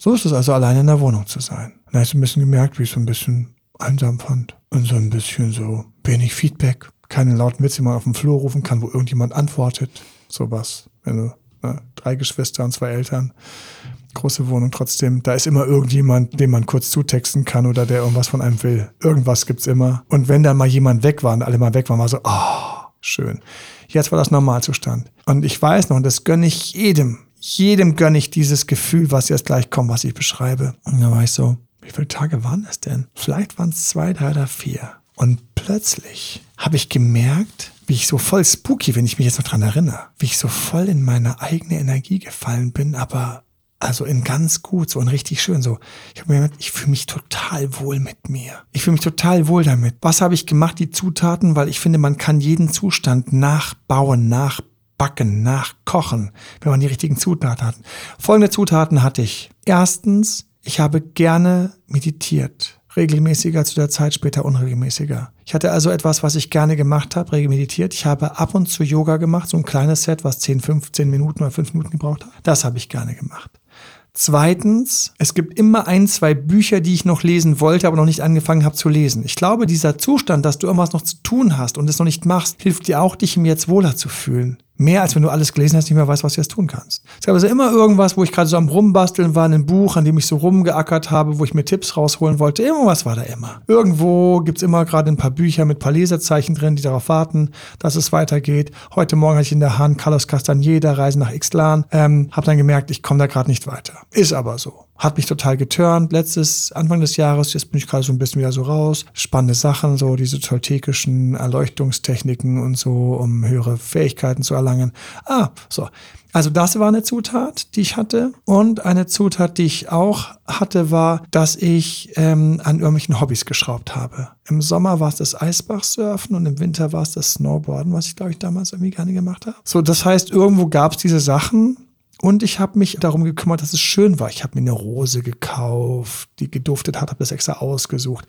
so ist es also, alleine in der Wohnung zu sein. Und da habe ich so ein bisschen gemerkt, wie ich so ein bisschen einsam fand. Und so ein bisschen so wenig Feedback. Keine lauten Witze, die man auf dem Flur rufen kann, wo irgendjemand antwortet. Sowas. Wenn du ne, drei Geschwister und zwei Eltern, große Wohnung trotzdem. Da ist immer irgendjemand, dem man kurz zutexten kann oder der irgendwas von einem will. Irgendwas gibt's immer. Und wenn dann mal jemand weg war und alle mal weg waren, war so, oh, schön. Jetzt war das Normalzustand. Und ich weiß noch, und das gönne ich jedem, jedem gönne ich dieses Gefühl, was jetzt gleich kommt, was ich beschreibe. Und da war ich so, wie viele Tage waren es denn? Vielleicht waren es zwei, drei oder vier. Und plötzlich habe ich gemerkt, wie ich so voll spooky, wenn ich mich jetzt noch dran erinnere, wie ich so voll in meine eigene Energie gefallen bin, aber also in ganz gut, so und richtig schön so. Ich habe mir gemerkt, ich fühle mich total wohl mit mir. Ich fühle mich total wohl damit. Was habe ich gemacht? Die Zutaten, weil ich finde, man kann jeden Zustand nachbauen, nachbauen Backen, nachkochen, wenn man die richtigen Zutaten hat. Folgende Zutaten hatte ich. Erstens, ich habe gerne meditiert. Regelmäßiger zu der Zeit, später unregelmäßiger. Ich hatte also etwas, was ich gerne gemacht habe, regel meditiert. Ich habe ab und zu Yoga gemacht, so ein kleines Set, was 10, 15 Minuten oder 5 Minuten gebraucht hat. Das habe ich gerne gemacht. Zweitens, es gibt immer ein, zwei Bücher, die ich noch lesen wollte, aber noch nicht angefangen habe zu lesen. Ich glaube, dieser Zustand, dass du irgendwas noch zu tun hast und es noch nicht machst, hilft dir auch, dich im Jetzt wohler zu fühlen. Mehr als wenn du alles gelesen hast, nicht mehr weißt, was du jetzt tun kannst. Es gab also immer irgendwas, wo ich gerade so am Rumbasteln war, ein Buch, an dem ich so rumgeackert habe, wo ich mir Tipps rausholen wollte. Irgendwas war da immer. Irgendwo gibt's immer gerade ein paar Bücher mit paar Leserzeichen drin, die darauf warten, dass es weitergeht. Heute Morgen hatte ich in der Hand Carlos Castaneda, Reisen nach Ixtlan. Ähm, hab dann gemerkt, ich komme da gerade nicht weiter. Ist aber so. Hat mich total geturnt. Letztes, Anfang des Jahres, jetzt bin ich gerade so ein bisschen wieder so raus. Spannende Sachen, so diese toltekischen Erleuchtungstechniken und so, um höhere Fähigkeiten zu erlangen. Ah, so. Also das war eine Zutat, die ich hatte. Und eine Zutat, die ich auch hatte, war, dass ich ähm, an irgendwelchen Hobbys geschraubt habe. Im Sommer war es das Eisbachsurfen und im Winter war es das Snowboarden, was ich, glaube ich, damals irgendwie gerne gemacht habe. So, das heißt, irgendwo gab es diese Sachen Und ich habe mich darum gekümmert, dass es schön war. Ich habe mir eine Rose gekauft, die geduftet hat, habe das extra ausgesucht.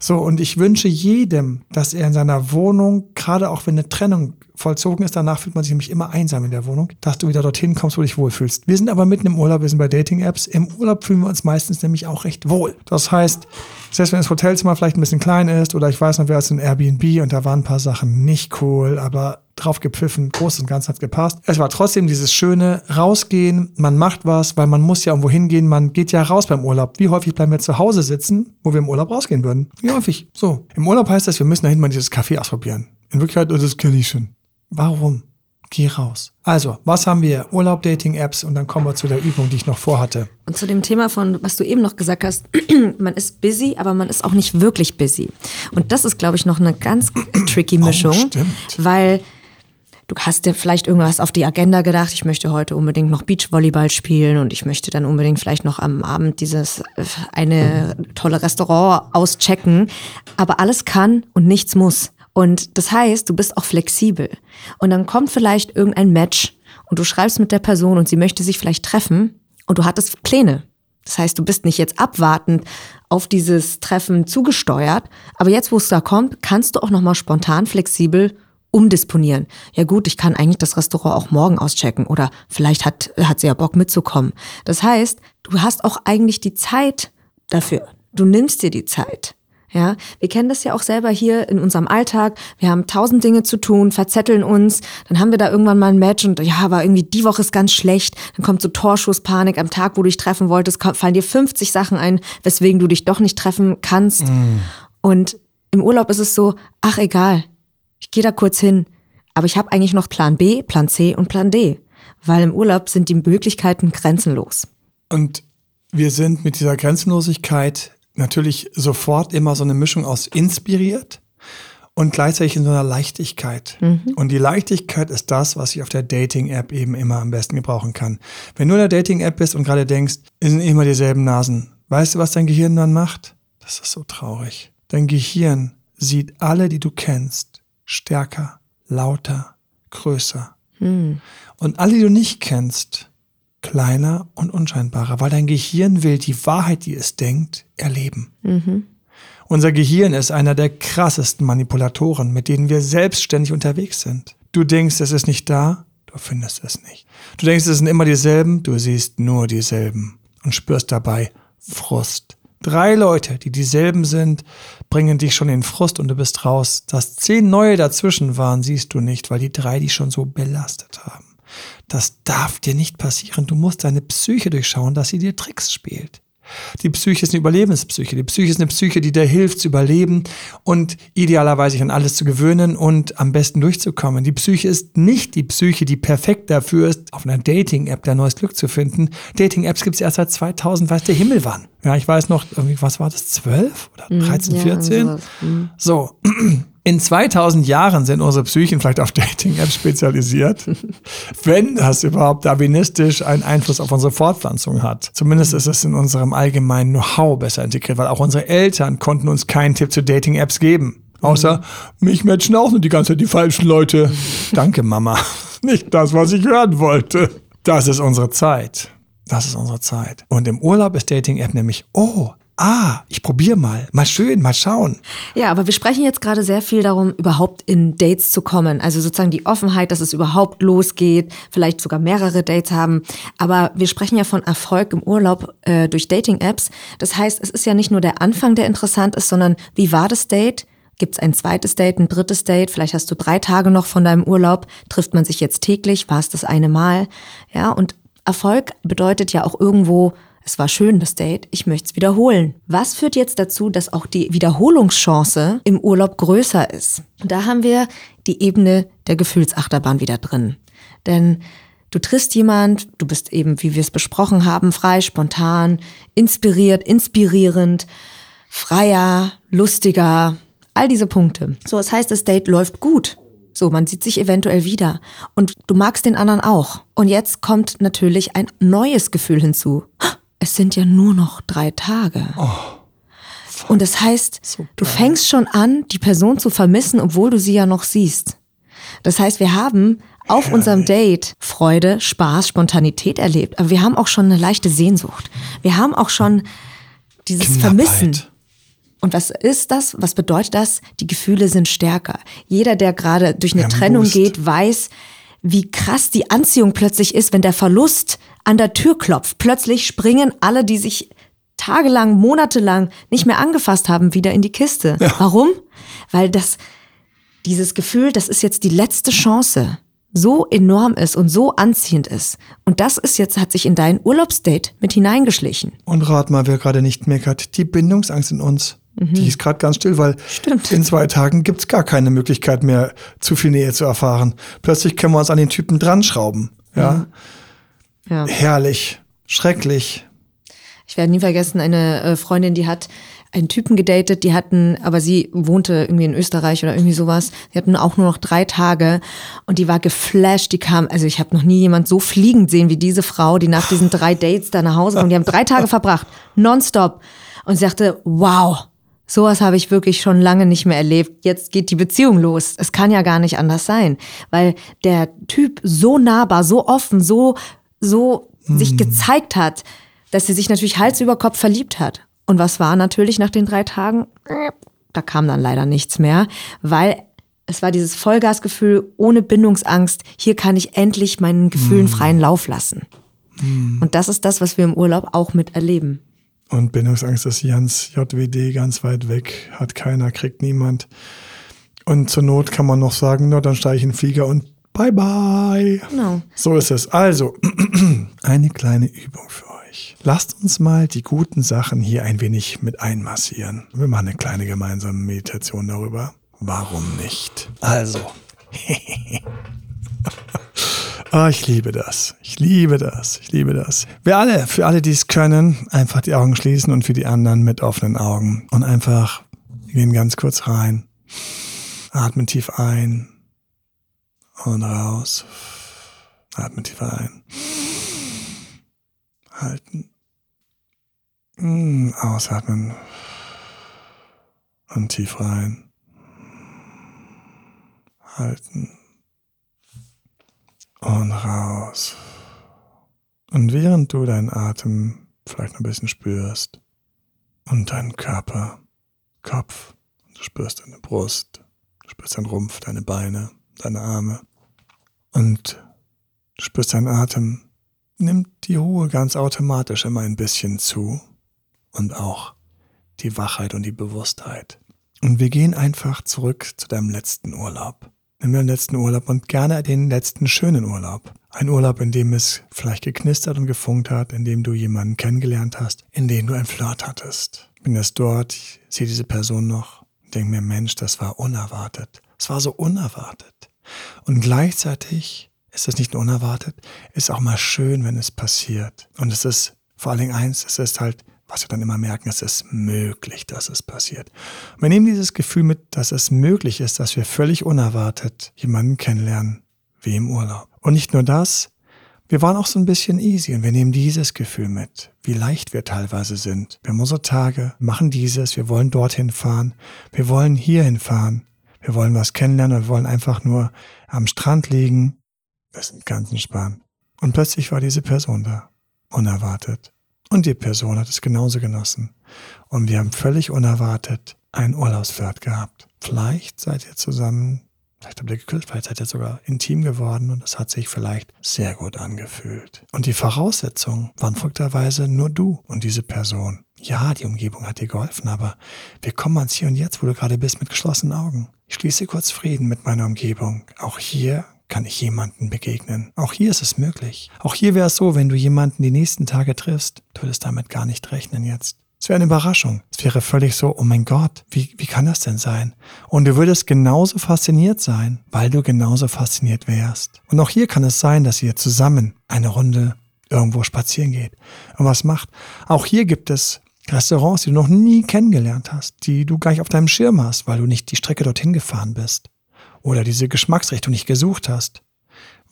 So, und ich wünsche jedem, dass er in seiner Wohnung, gerade auch wenn eine Trennung vollzogen ist, danach fühlt man sich nämlich immer einsam in der Wohnung, dass du wieder dorthin kommst, wo du dich wohlfühlst. Wir sind aber mitten im Urlaub, wir sind bei Dating-Apps. Im Urlaub fühlen wir uns meistens nämlich auch recht wohl. Das heißt, selbst wenn das Hotelzimmer vielleicht ein bisschen klein ist oder ich weiß noch, wir hatten ein Airbnb und da waren ein paar Sachen nicht cool, aber drauf gepfiffen, groß und ganz hat gepasst. Es war trotzdem dieses schöne rausgehen, man macht was, weil man muss ja irgendwo hingehen, man geht ja raus beim Urlaub. Wie häufig bleiben wir zu Hause sitzen, wo wir im Urlaub rausgehen würden? Wie häufig? So. Im Urlaub heißt das, wir müssen dahin mal dieses Kaffee ausprobieren. In Wirklichkeit, oh, das kenne ich schon. Warum? Geh raus. Also, was haben wir? Urlaub, Dating-Apps und dann kommen wir zu der Übung, die ich noch vorhatte. Und zu dem Thema von, was du eben noch gesagt hast, man ist busy, aber man ist auch nicht wirklich busy. Und das ist, glaube ich, noch eine ganz tricky Mischung, Oh, stimmt. weil du hast dir vielleicht irgendwas auf die Agenda gedacht, ich möchte heute unbedingt noch Beachvolleyball spielen und ich möchte dann unbedingt vielleicht noch am Abend dieses äh, eine tolle Restaurant auschecken, aber alles kann und nichts muss. Und das heißt, du bist auch flexibel. Und dann kommt vielleicht irgendein Match und du schreibst mit der Person und sie möchte sich vielleicht treffen und du hattest Pläne. Das heißt, du bist nicht jetzt abwartend auf dieses Treffen zugesteuert, aber jetzt, wo es da kommt, kannst du auch nochmal spontan flexibel umdisponieren. Ja gut, ich kann eigentlich das Restaurant auch morgen auschecken oder vielleicht hat, hat sie ja Bock mitzukommen. Das heißt, du hast auch eigentlich die Zeit dafür. Du nimmst dir die Zeit. Ja, wir kennen das ja auch selber hier in unserem Alltag. Wir haben tausend Dinge zu tun, verzetteln uns, dann haben wir da irgendwann mal ein Match und ja, aber irgendwie die Woche ist ganz schlecht. Dann kommt so Torschusspanik am Tag, wo du dich treffen wolltest, fallen dir 50 Sachen ein, weswegen du dich doch nicht treffen kannst. Und im Urlaub ist es so, ach egal, ich gehe da kurz hin, aber ich habe eigentlich noch Plan B, Plan C und Plan D, weil im Urlaub sind die Möglichkeiten grenzenlos. Und wir sind mit dieser Grenzenlosigkeit natürlich sofort immer so eine Mischung aus inspiriert und gleichzeitig in so einer Leichtigkeit. Und die Leichtigkeit ist das, was ich auf der Dating-App eben immer am besten gebrauchen kann. Wenn du in der Dating-App bist und gerade denkst, es sind immer dieselben Nasen, weißt du, was dein Gehirn dann macht? Das ist so traurig. Dein Gehirn sieht alle, die du kennst, stärker, lauter, größer. Und alle, die du nicht kennst, kleiner und unscheinbarer, weil dein Gehirn will die Wahrheit, die es denkt, erleben. Unser Gehirn ist einer der krassesten Manipulatoren, mit denen wir selbstständig unterwegs sind. Du denkst, es ist nicht da, du findest es nicht. Du denkst, es sind immer dieselben, du siehst nur dieselben und spürst dabei Frust. Drei Leute, die dieselben sind, bringen dich schon in Frust und du bist raus. Dass zehn neue dazwischen waren, siehst du nicht, weil die drei dich schon so belastet haben. Das darf dir nicht passieren. Du musst deine Psyche durchschauen, dass sie dir Tricks spielt. Die Psyche ist eine Überlebenspsyche. Die Psyche ist eine Psyche, die dir hilft zu überleben und idealerweise sich an alles zu gewöhnen und am besten durchzukommen. Die Psyche ist nicht die Psyche, die perfekt dafür ist, auf einer Dating-App dein neues Glück zu finden. Dating-Apps gibt es erst seit 2000, weiß der Himmel wann. Ja, ich weiß noch, irgendwie, was war das, 12 oder 13, ja, 14? sowas. So, in 2000 Jahren sind unsere Psychen vielleicht auf Dating-Apps spezialisiert, wenn das überhaupt darwinistisch einen Einfluss auf unsere Fortpflanzung hat. Zumindest ist es in unserem allgemeinen Know-how besser integriert, weil auch unsere Eltern konnten uns keinen Tipp zu Dating-Apps geben. Außer, mich matchen auch nur die ganze Zeit die falschen Leute. Danke, Mama. Nicht das, was ich hören wollte. Das ist unsere Zeit. Das ist unsere Zeit. Und im Urlaub ist Dating-App nämlich, oh, ah, ich probiere mal. Mal schön, mal schauen. Ja, aber wir sprechen jetzt gerade sehr viel darum, überhaupt in Dates zu kommen. Also sozusagen die Offenheit, dass es überhaupt losgeht, vielleicht sogar mehrere Dates haben. Aber wir sprechen ja von Erfolg im Urlaub äh, durch Dating-Apps. Das heißt, es ist ja nicht nur der Anfang, der interessant ist, sondern wie war das Date? Gibt es ein zweites Date, ein drittes Date? Vielleicht hast du drei Tage noch von deinem Urlaub. Trifft man sich jetzt täglich? War es das eine Mal? Ja, und Erfolg bedeutet ja auch irgendwo, es war schön, das Date, ich möchte es wiederholen. Was führt jetzt dazu, dass auch die Wiederholungschance im Urlaub größer ist? Da haben wir die Ebene der Gefühlsachterbahn wieder drin. Denn du triffst jemand, du bist eben, wie wir es besprochen haben, frei, spontan, inspiriert, inspirierend, freier, lustiger, all diese Punkte. So, das heißt, das Date läuft gut. So, man sieht sich eventuell wieder. Und du magst den anderen auch. Und jetzt kommt natürlich ein neues Gefühl hinzu. Es sind ja nur noch drei Tage. Und das heißt, du fängst schon an, die Person zu vermissen, obwohl du sie ja noch siehst. Das heißt, wir haben auf unserem Date Freude, Spaß, Spontanität erlebt. Aber wir haben auch schon eine leichte Sehnsucht. Wir haben auch schon dieses Knappheit. Vermissen. Und was ist das? Was bedeutet das? Die Gefühle sind stärker. Jeder, der gerade durch eine Trennung geht, weiß, wie krass die Anziehung plötzlich ist, wenn der Verlust an der Tür klopft. Plötzlich springen alle, die sich tagelang, monatelang nicht mehr angefasst haben, wieder in die Kiste. Warum? Weil das, dieses Gefühl, das ist jetzt die letzte Chance, so enorm ist und so anziehend ist. Und das ist jetzt, hat sich in dein Urlaubsdate mit hineingeschlichen. Und rat mal, wer gerade nicht meckert. Die Bindungsangst in uns. Die ist gerade ganz still, weil Mhm. Stimmt. in zwei Tagen gibt's gar keine Möglichkeit mehr, zu viel Nähe zu erfahren. Plötzlich können wir uns an den Typen dran schrauben. Ja. Mhm. Ja. Herrlich. Schrecklich. Ich werde nie vergessen, eine äh, Freundin, die hat einen Typen gedatet, die hatten, aber sie wohnte irgendwie in Österreich oder irgendwie sowas. Die hatten auch nur noch drei Tage und die war geflasht. Die kam, also ich habe noch nie jemand so fliegend sehen wie diese Frau, die nach diesen drei Dates da nach Hause kam. Die haben drei Tage verbracht, nonstop. Und sie sagte, wow, sowas habe ich wirklich schon lange nicht mehr erlebt. Jetzt geht die Beziehung los. Es kann ja gar nicht anders sein, weil der Typ so nahbar, so offen, so, so sich gezeigt hat, dass sie sich natürlich Hals über Kopf verliebt hat. Und was war natürlich nach den drei Tagen? Da kam dann leider nichts mehr, weil es war dieses Vollgasgefühl ohne Bindungsangst. Hier kann ich endlich meinen Gefühlen freien Lauf lassen. Und das ist das, was wir im Urlaub auch miterleben. Und Bindungsangst ist ganz JWD, ganz weit weg. Hat keiner, kriegt niemand. Und zur Not kann man noch sagen, na, dann steige ich in den Flieger und bye bye. Genau. So ist es. Also, eine kleine Übung für euch. Lasst uns mal die guten Sachen hier ein wenig mit einmassieren. Wir machen eine kleine gemeinsame Meditation darüber. Warum nicht? Also. Ah, ich liebe das. Ich liebe das. Ich liebe das. Wir alle, für alle, die es können, einfach die Augen schließen und für die anderen mit offenen Augen. Und einfach gehen ganz kurz rein. Atmen tief ein und raus. Atmen tief ein. Halten. Mm, Ausatmen. Und tief rein. Halten. Und raus. Und während du deinen Atem vielleicht ein bisschen spürst und deinen Körper, Kopf, du spürst deine Brust, du spürst deinen Rumpf, deine Beine, deine Arme und du spürst deinen Atem, nimmt die Ruhe ganz automatisch immer ein bisschen zu und auch die Wachheit und die Bewusstheit. Und wir gehen einfach zurück zu deinem letzten Urlaub. Nimm den letzten Urlaub und gerne den letzten schönen Urlaub. Ein Urlaub, in dem es vielleicht geknistert und gefunkt hat, in dem du jemanden kennengelernt hast, in dem du ein Flirt hattest. Bin jetzt dort, ich sehe diese Person noch, denke mir, Mensch, das war unerwartet. Es war so unerwartet. Und gleichzeitig ist es nicht nur unerwartet, ist auch mal schön, wenn es passiert. Und es ist vor allen Dingen eins, es ist halt was wir dann immer merken, es ist möglich, dass es passiert. Und wir nehmen dieses Gefühl mit, dass es möglich ist, dass wir völlig unerwartet jemanden kennenlernen, wie im Urlaub. Und nicht nur das, wir waren auch so ein bisschen easy und wir nehmen dieses Gefühl mit, wie leicht wir teilweise sind. Wir haben unsere Tage, machen dieses, wir wollen dorthin fahren, wir wollen hierhin fahren, wir wollen was kennenlernen, wir wollen einfach nur am Strand liegen. Wir sind ganz entspannt. Und plötzlich war diese Person da, unerwartet. Und die Person hat es genauso genossen. Und wir haben völlig unerwartet einen Urlaubsflirt gehabt. Vielleicht seid ihr zusammen, vielleicht habt ihr geküsst, vielleicht seid ihr sogar intim geworden und es hat sich vielleicht sehr gut angefühlt. Und die Voraussetzungen waren folgterweise nur du und diese Person. Ja, die Umgebung hat dir geholfen, aber wir kommen ans Hier und Jetzt, wo du gerade bist, mit geschlossenen Augen. Ich schließe kurz Frieden mit meiner Umgebung. Auch hier kann ich jemanden begegnen. Auch hier ist es möglich. Auch hier wäre es so, wenn du jemanden die nächsten Tage triffst, du würdest damit gar nicht rechnen jetzt. Es wäre eine Überraschung. Es wäre völlig so, oh mein Gott, wie, wie kann das denn sein? Und du würdest genauso fasziniert sein, weil du genauso fasziniert wärst. Und auch hier kann es sein, dass ihr zusammen eine Runde irgendwo spazieren geht und was macht. Auch hier gibt es Restaurants, die du noch nie kennengelernt hast, die du gar nicht auf deinem Schirm hast, weil du nicht die Strecke dorthin gefahren bist oder diese Geschmacksrichtung nicht gesucht hast,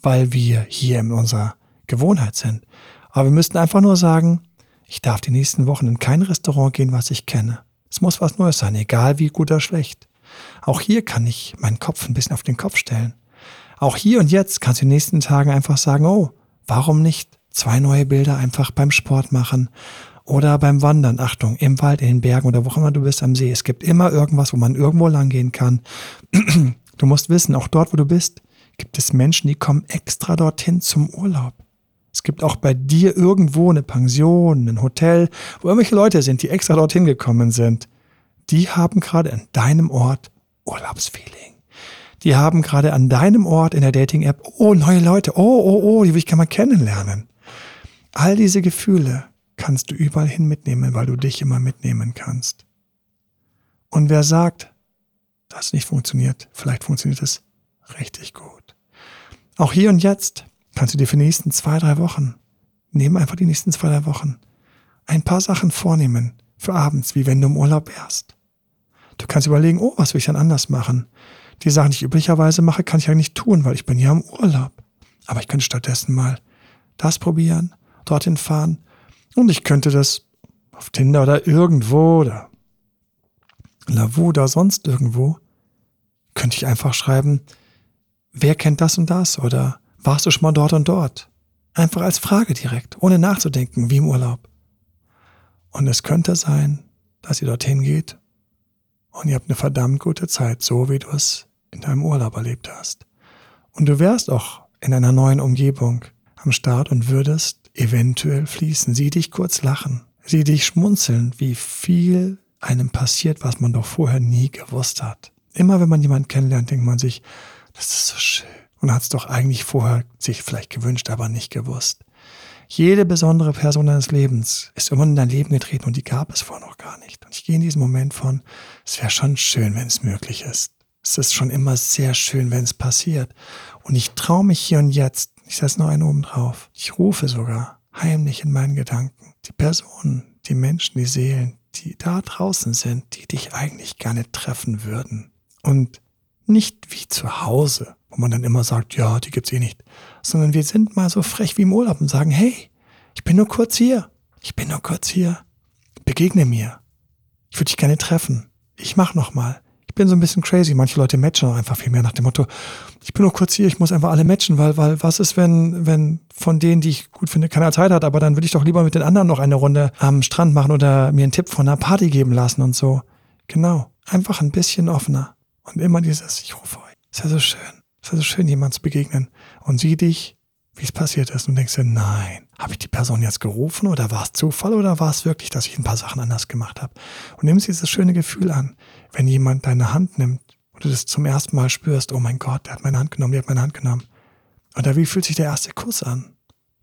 weil wir hier in unserer Gewohnheit sind. Aber wir müssten einfach nur sagen, ich darf die nächsten Wochen in kein Restaurant gehen, was ich kenne. Es muss was Neues sein, egal wie gut oder schlecht. Auch hier kann ich meinen Kopf ein bisschen auf den Kopf stellen. Auch hier und jetzt kannst du in den nächsten Tagen einfach sagen, oh, warum nicht zwei neue Bilder einfach beim Sport machen oder beim Wandern, Achtung, im Wald, in den Bergen oder wo auch immer du bist am See. Es gibt immer irgendwas, wo man irgendwo lang gehen kann. Du musst wissen, auch dort, wo du bist, gibt es Menschen, die kommen extra dorthin zum Urlaub. Es gibt auch bei dir irgendwo eine Pension, ein Hotel, wo irgendwelche Leute sind, die extra dorthin gekommen sind. Die haben gerade an deinem Ort Urlaubsfeeling. Die haben gerade an deinem Ort in der Dating-App, oh, neue Leute, oh, oh, oh, die will ich gerne mal kennenlernen. All diese Gefühle kannst du überall hin mitnehmen, weil du dich immer mitnehmen kannst. Und wer sagt, das nicht funktioniert, vielleicht funktioniert es richtig gut. Auch hier und jetzt kannst du dir für die nächsten zwei, drei Wochen, nehmen einfach die nächsten zwei, drei Wochen, ein paar Sachen vornehmen für abends, wie wenn du im Urlaub wärst. Du kannst überlegen, oh, was will ich dann anders machen? Die Sachen, die ich üblicherweise mache, kann ich ja nicht tun, weil ich bin ja im Urlaub. Aber ich könnte stattdessen mal das probieren, dorthin fahren und ich könnte das auf Tinder oder irgendwo oder Lavu oder sonst irgendwo, könnte ich einfach schreiben, wer kennt das und das oder warst du schon mal dort und dort? Einfach als Frage direkt, ohne nachzudenken, wie im Urlaub. Und es könnte sein, dass ihr dorthin geht und ihr habt eine verdammt gute Zeit, so wie du es in deinem Urlaub erlebt hast. Und du wärst auch in einer neuen Umgebung am Start und würdest eventuell fließen. Sieh dich kurz lachen. Sieh dich schmunzeln, wie viel einem passiert, was man doch vorher nie gewusst hat. Immer wenn man jemanden kennenlernt, denkt man sich, das ist so schön. Und hat es doch eigentlich vorher sich vielleicht gewünscht, aber nicht gewusst. Jede besondere Person deines Lebens ist immer in dein Leben getreten und die gab es vorher noch gar nicht. Und ich gehe in diesen Moment von, es wäre schon schön, wenn es möglich ist. Es ist schon immer sehr schön, wenn es passiert. Und ich traue mich hier und jetzt ich setze noch einen oben drauf. Ich rufe sogar heimlich in meinen Gedanken die Personen, die Menschen, die Seelen, die da draußen sind, die dich eigentlich gerne treffen würden. Und nicht wie zu Hause, wo man dann immer sagt, ja, die gibt's eh nicht, sondern wir sind mal so frech wie im Urlaub und sagen, hey, ich bin nur kurz hier. Ich bin nur kurz hier. Begegne mir. Ich würde dich gerne treffen. Ich mach noch mal ich bin so ein bisschen crazy. Manche Leute matchen auch einfach viel mehr nach dem Motto, ich bin nur kurz hier, ich muss einfach alle matchen, weil, weil was ist, wenn, wenn von denen, die ich gut finde, keiner Zeit hat, aber dann würde ich doch lieber mit den anderen noch eine Runde am Strand machen oder mir einen Tipp von einer Party geben lassen und so. Genau. Einfach ein bisschen offener. Und immer dieses, ich rufe euch. Ist ja so schön. Ist ja so schön, jemand zu begegnen. Und sieh dich, wie es passiert ist und denkst dir, nein, habe ich die Person jetzt gerufen oder war es Zufall oder war es wirklich, dass ich ein paar Sachen anders gemacht habe? Und nimmst dieses schöne Gefühl an wenn jemand deine Hand nimmt und du das zum ersten Mal spürst, oh mein Gott, der hat meine Hand genommen, der hat meine Hand genommen. Oder wie fühlt sich der erste Kuss an?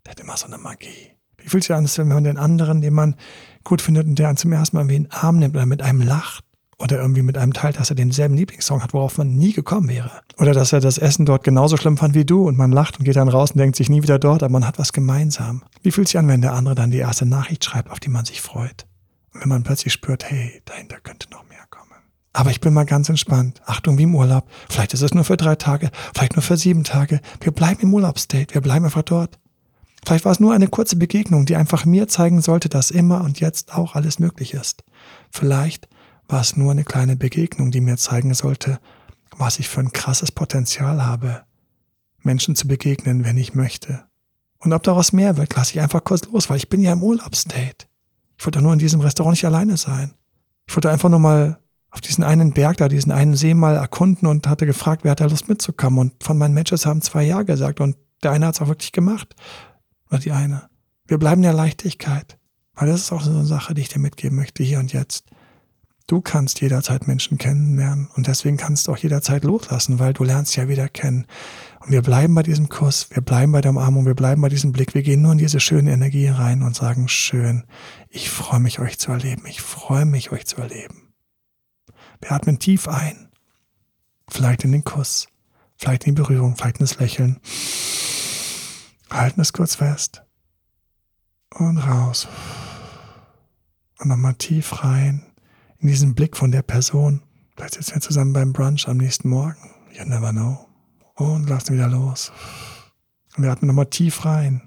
Der hat immer so eine Magie. Wie fühlt sich an, wenn man den anderen, den man gut findet und der einen zum ersten Mal wie in den Arm nimmt oder mit einem lacht oder irgendwie mit einem teilt, dass er denselben Lieblingssong hat, worauf man nie gekommen wäre. Oder dass er das Essen dort genauso schlimm fand wie du und man lacht und geht dann raus und denkt sich nie wieder dort, aber man hat was gemeinsam. Wie fühlt sich an, wenn der andere dann die erste Nachricht schreibt, auf die man sich freut? Und wenn man plötzlich spürt, hey, dahinter könnte noch mehr kommen. Aber ich bin mal ganz entspannt. Achtung, wie im Urlaub. Vielleicht ist es nur für drei Tage, vielleicht nur für sieben Tage. Wir bleiben im Urlaubsdate, wir bleiben einfach dort. Vielleicht war es nur eine kurze Begegnung, die einfach mir zeigen sollte, dass immer und jetzt auch alles möglich ist. Vielleicht war es nur eine kleine Begegnung, die mir zeigen sollte, was ich für ein krasses Potenzial habe, Menschen zu begegnen, wenn ich möchte. Und ob daraus mehr wird, lasse ich einfach kurz los, weil ich bin ja im Urlaubsdate. Ich wollte nur in diesem Restaurant nicht alleine sein. Ich wollte einfach nur mal auf diesen einen Berg da, diesen einen See mal erkunden und hatte gefragt, wer hat da Lust mitzukommen. Und von meinen Matches haben zwei Ja gesagt und der eine hat es auch wirklich gemacht. Oder die eine. Wir bleiben der Leichtigkeit. Weil das ist auch so eine Sache, die ich dir mitgeben möchte, hier und jetzt. Du kannst jederzeit Menschen kennenlernen und deswegen kannst du auch jederzeit loslassen, weil du lernst ja wieder kennen. Und wir bleiben bei diesem Kuss, wir bleiben bei der Umarmung, wir bleiben bei diesem Blick, wir gehen nur in diese schöne Energie rein und sagen, schön, ich freue mich, euch zu erleben, ich freue mich, euch zu erleben. Wir atmen tief ein. Vielleicht in den Kuss, vielleicht in die Berührung, vielleicht in das Lächeln. Halten es kurz fest. Und raus. Und nochmal tief rein in diesen Blick von der Person. Vielleicht sitzen wir zusammen beim Brunch am nächsten Morgen. You never know. Und lassen wieder los. Und wir atmen nochmal tief rein.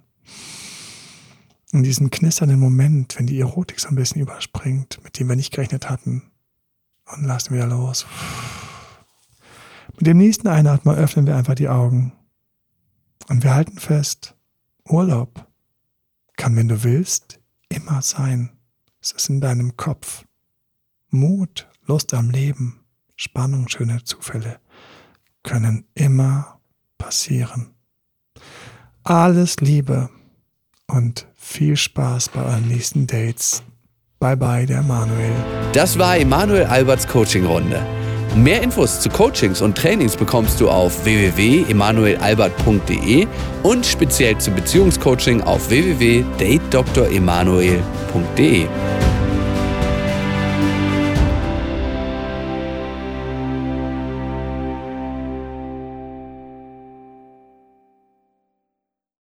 In diesen knisternden Moment, wenn die Erotik so ein bisschen überspringt, mit dem wir nicht gerechnet hatten und lassen wieder los. Mit dem nächsten Einatmen öffnen wir einfach die Augen. Und wir halten fest, Urlaub kann, wenn du willst, immer sein. Es ist in deinem Kopf. Mut, Lust am Leben, Spannung, schöne Zufälle können immer passieren. Alles Liebe und viel Spaß bei euren nächsten Dates. Bye bye, der Manuel. Das war Emanuel Alberts Coaching-Runde. Mehr Infos zu Coachings und Trainings bekommst du auf www.emanuelalbert.de und speziell zu Beziehungscoaching auf www.datedremanuel.de.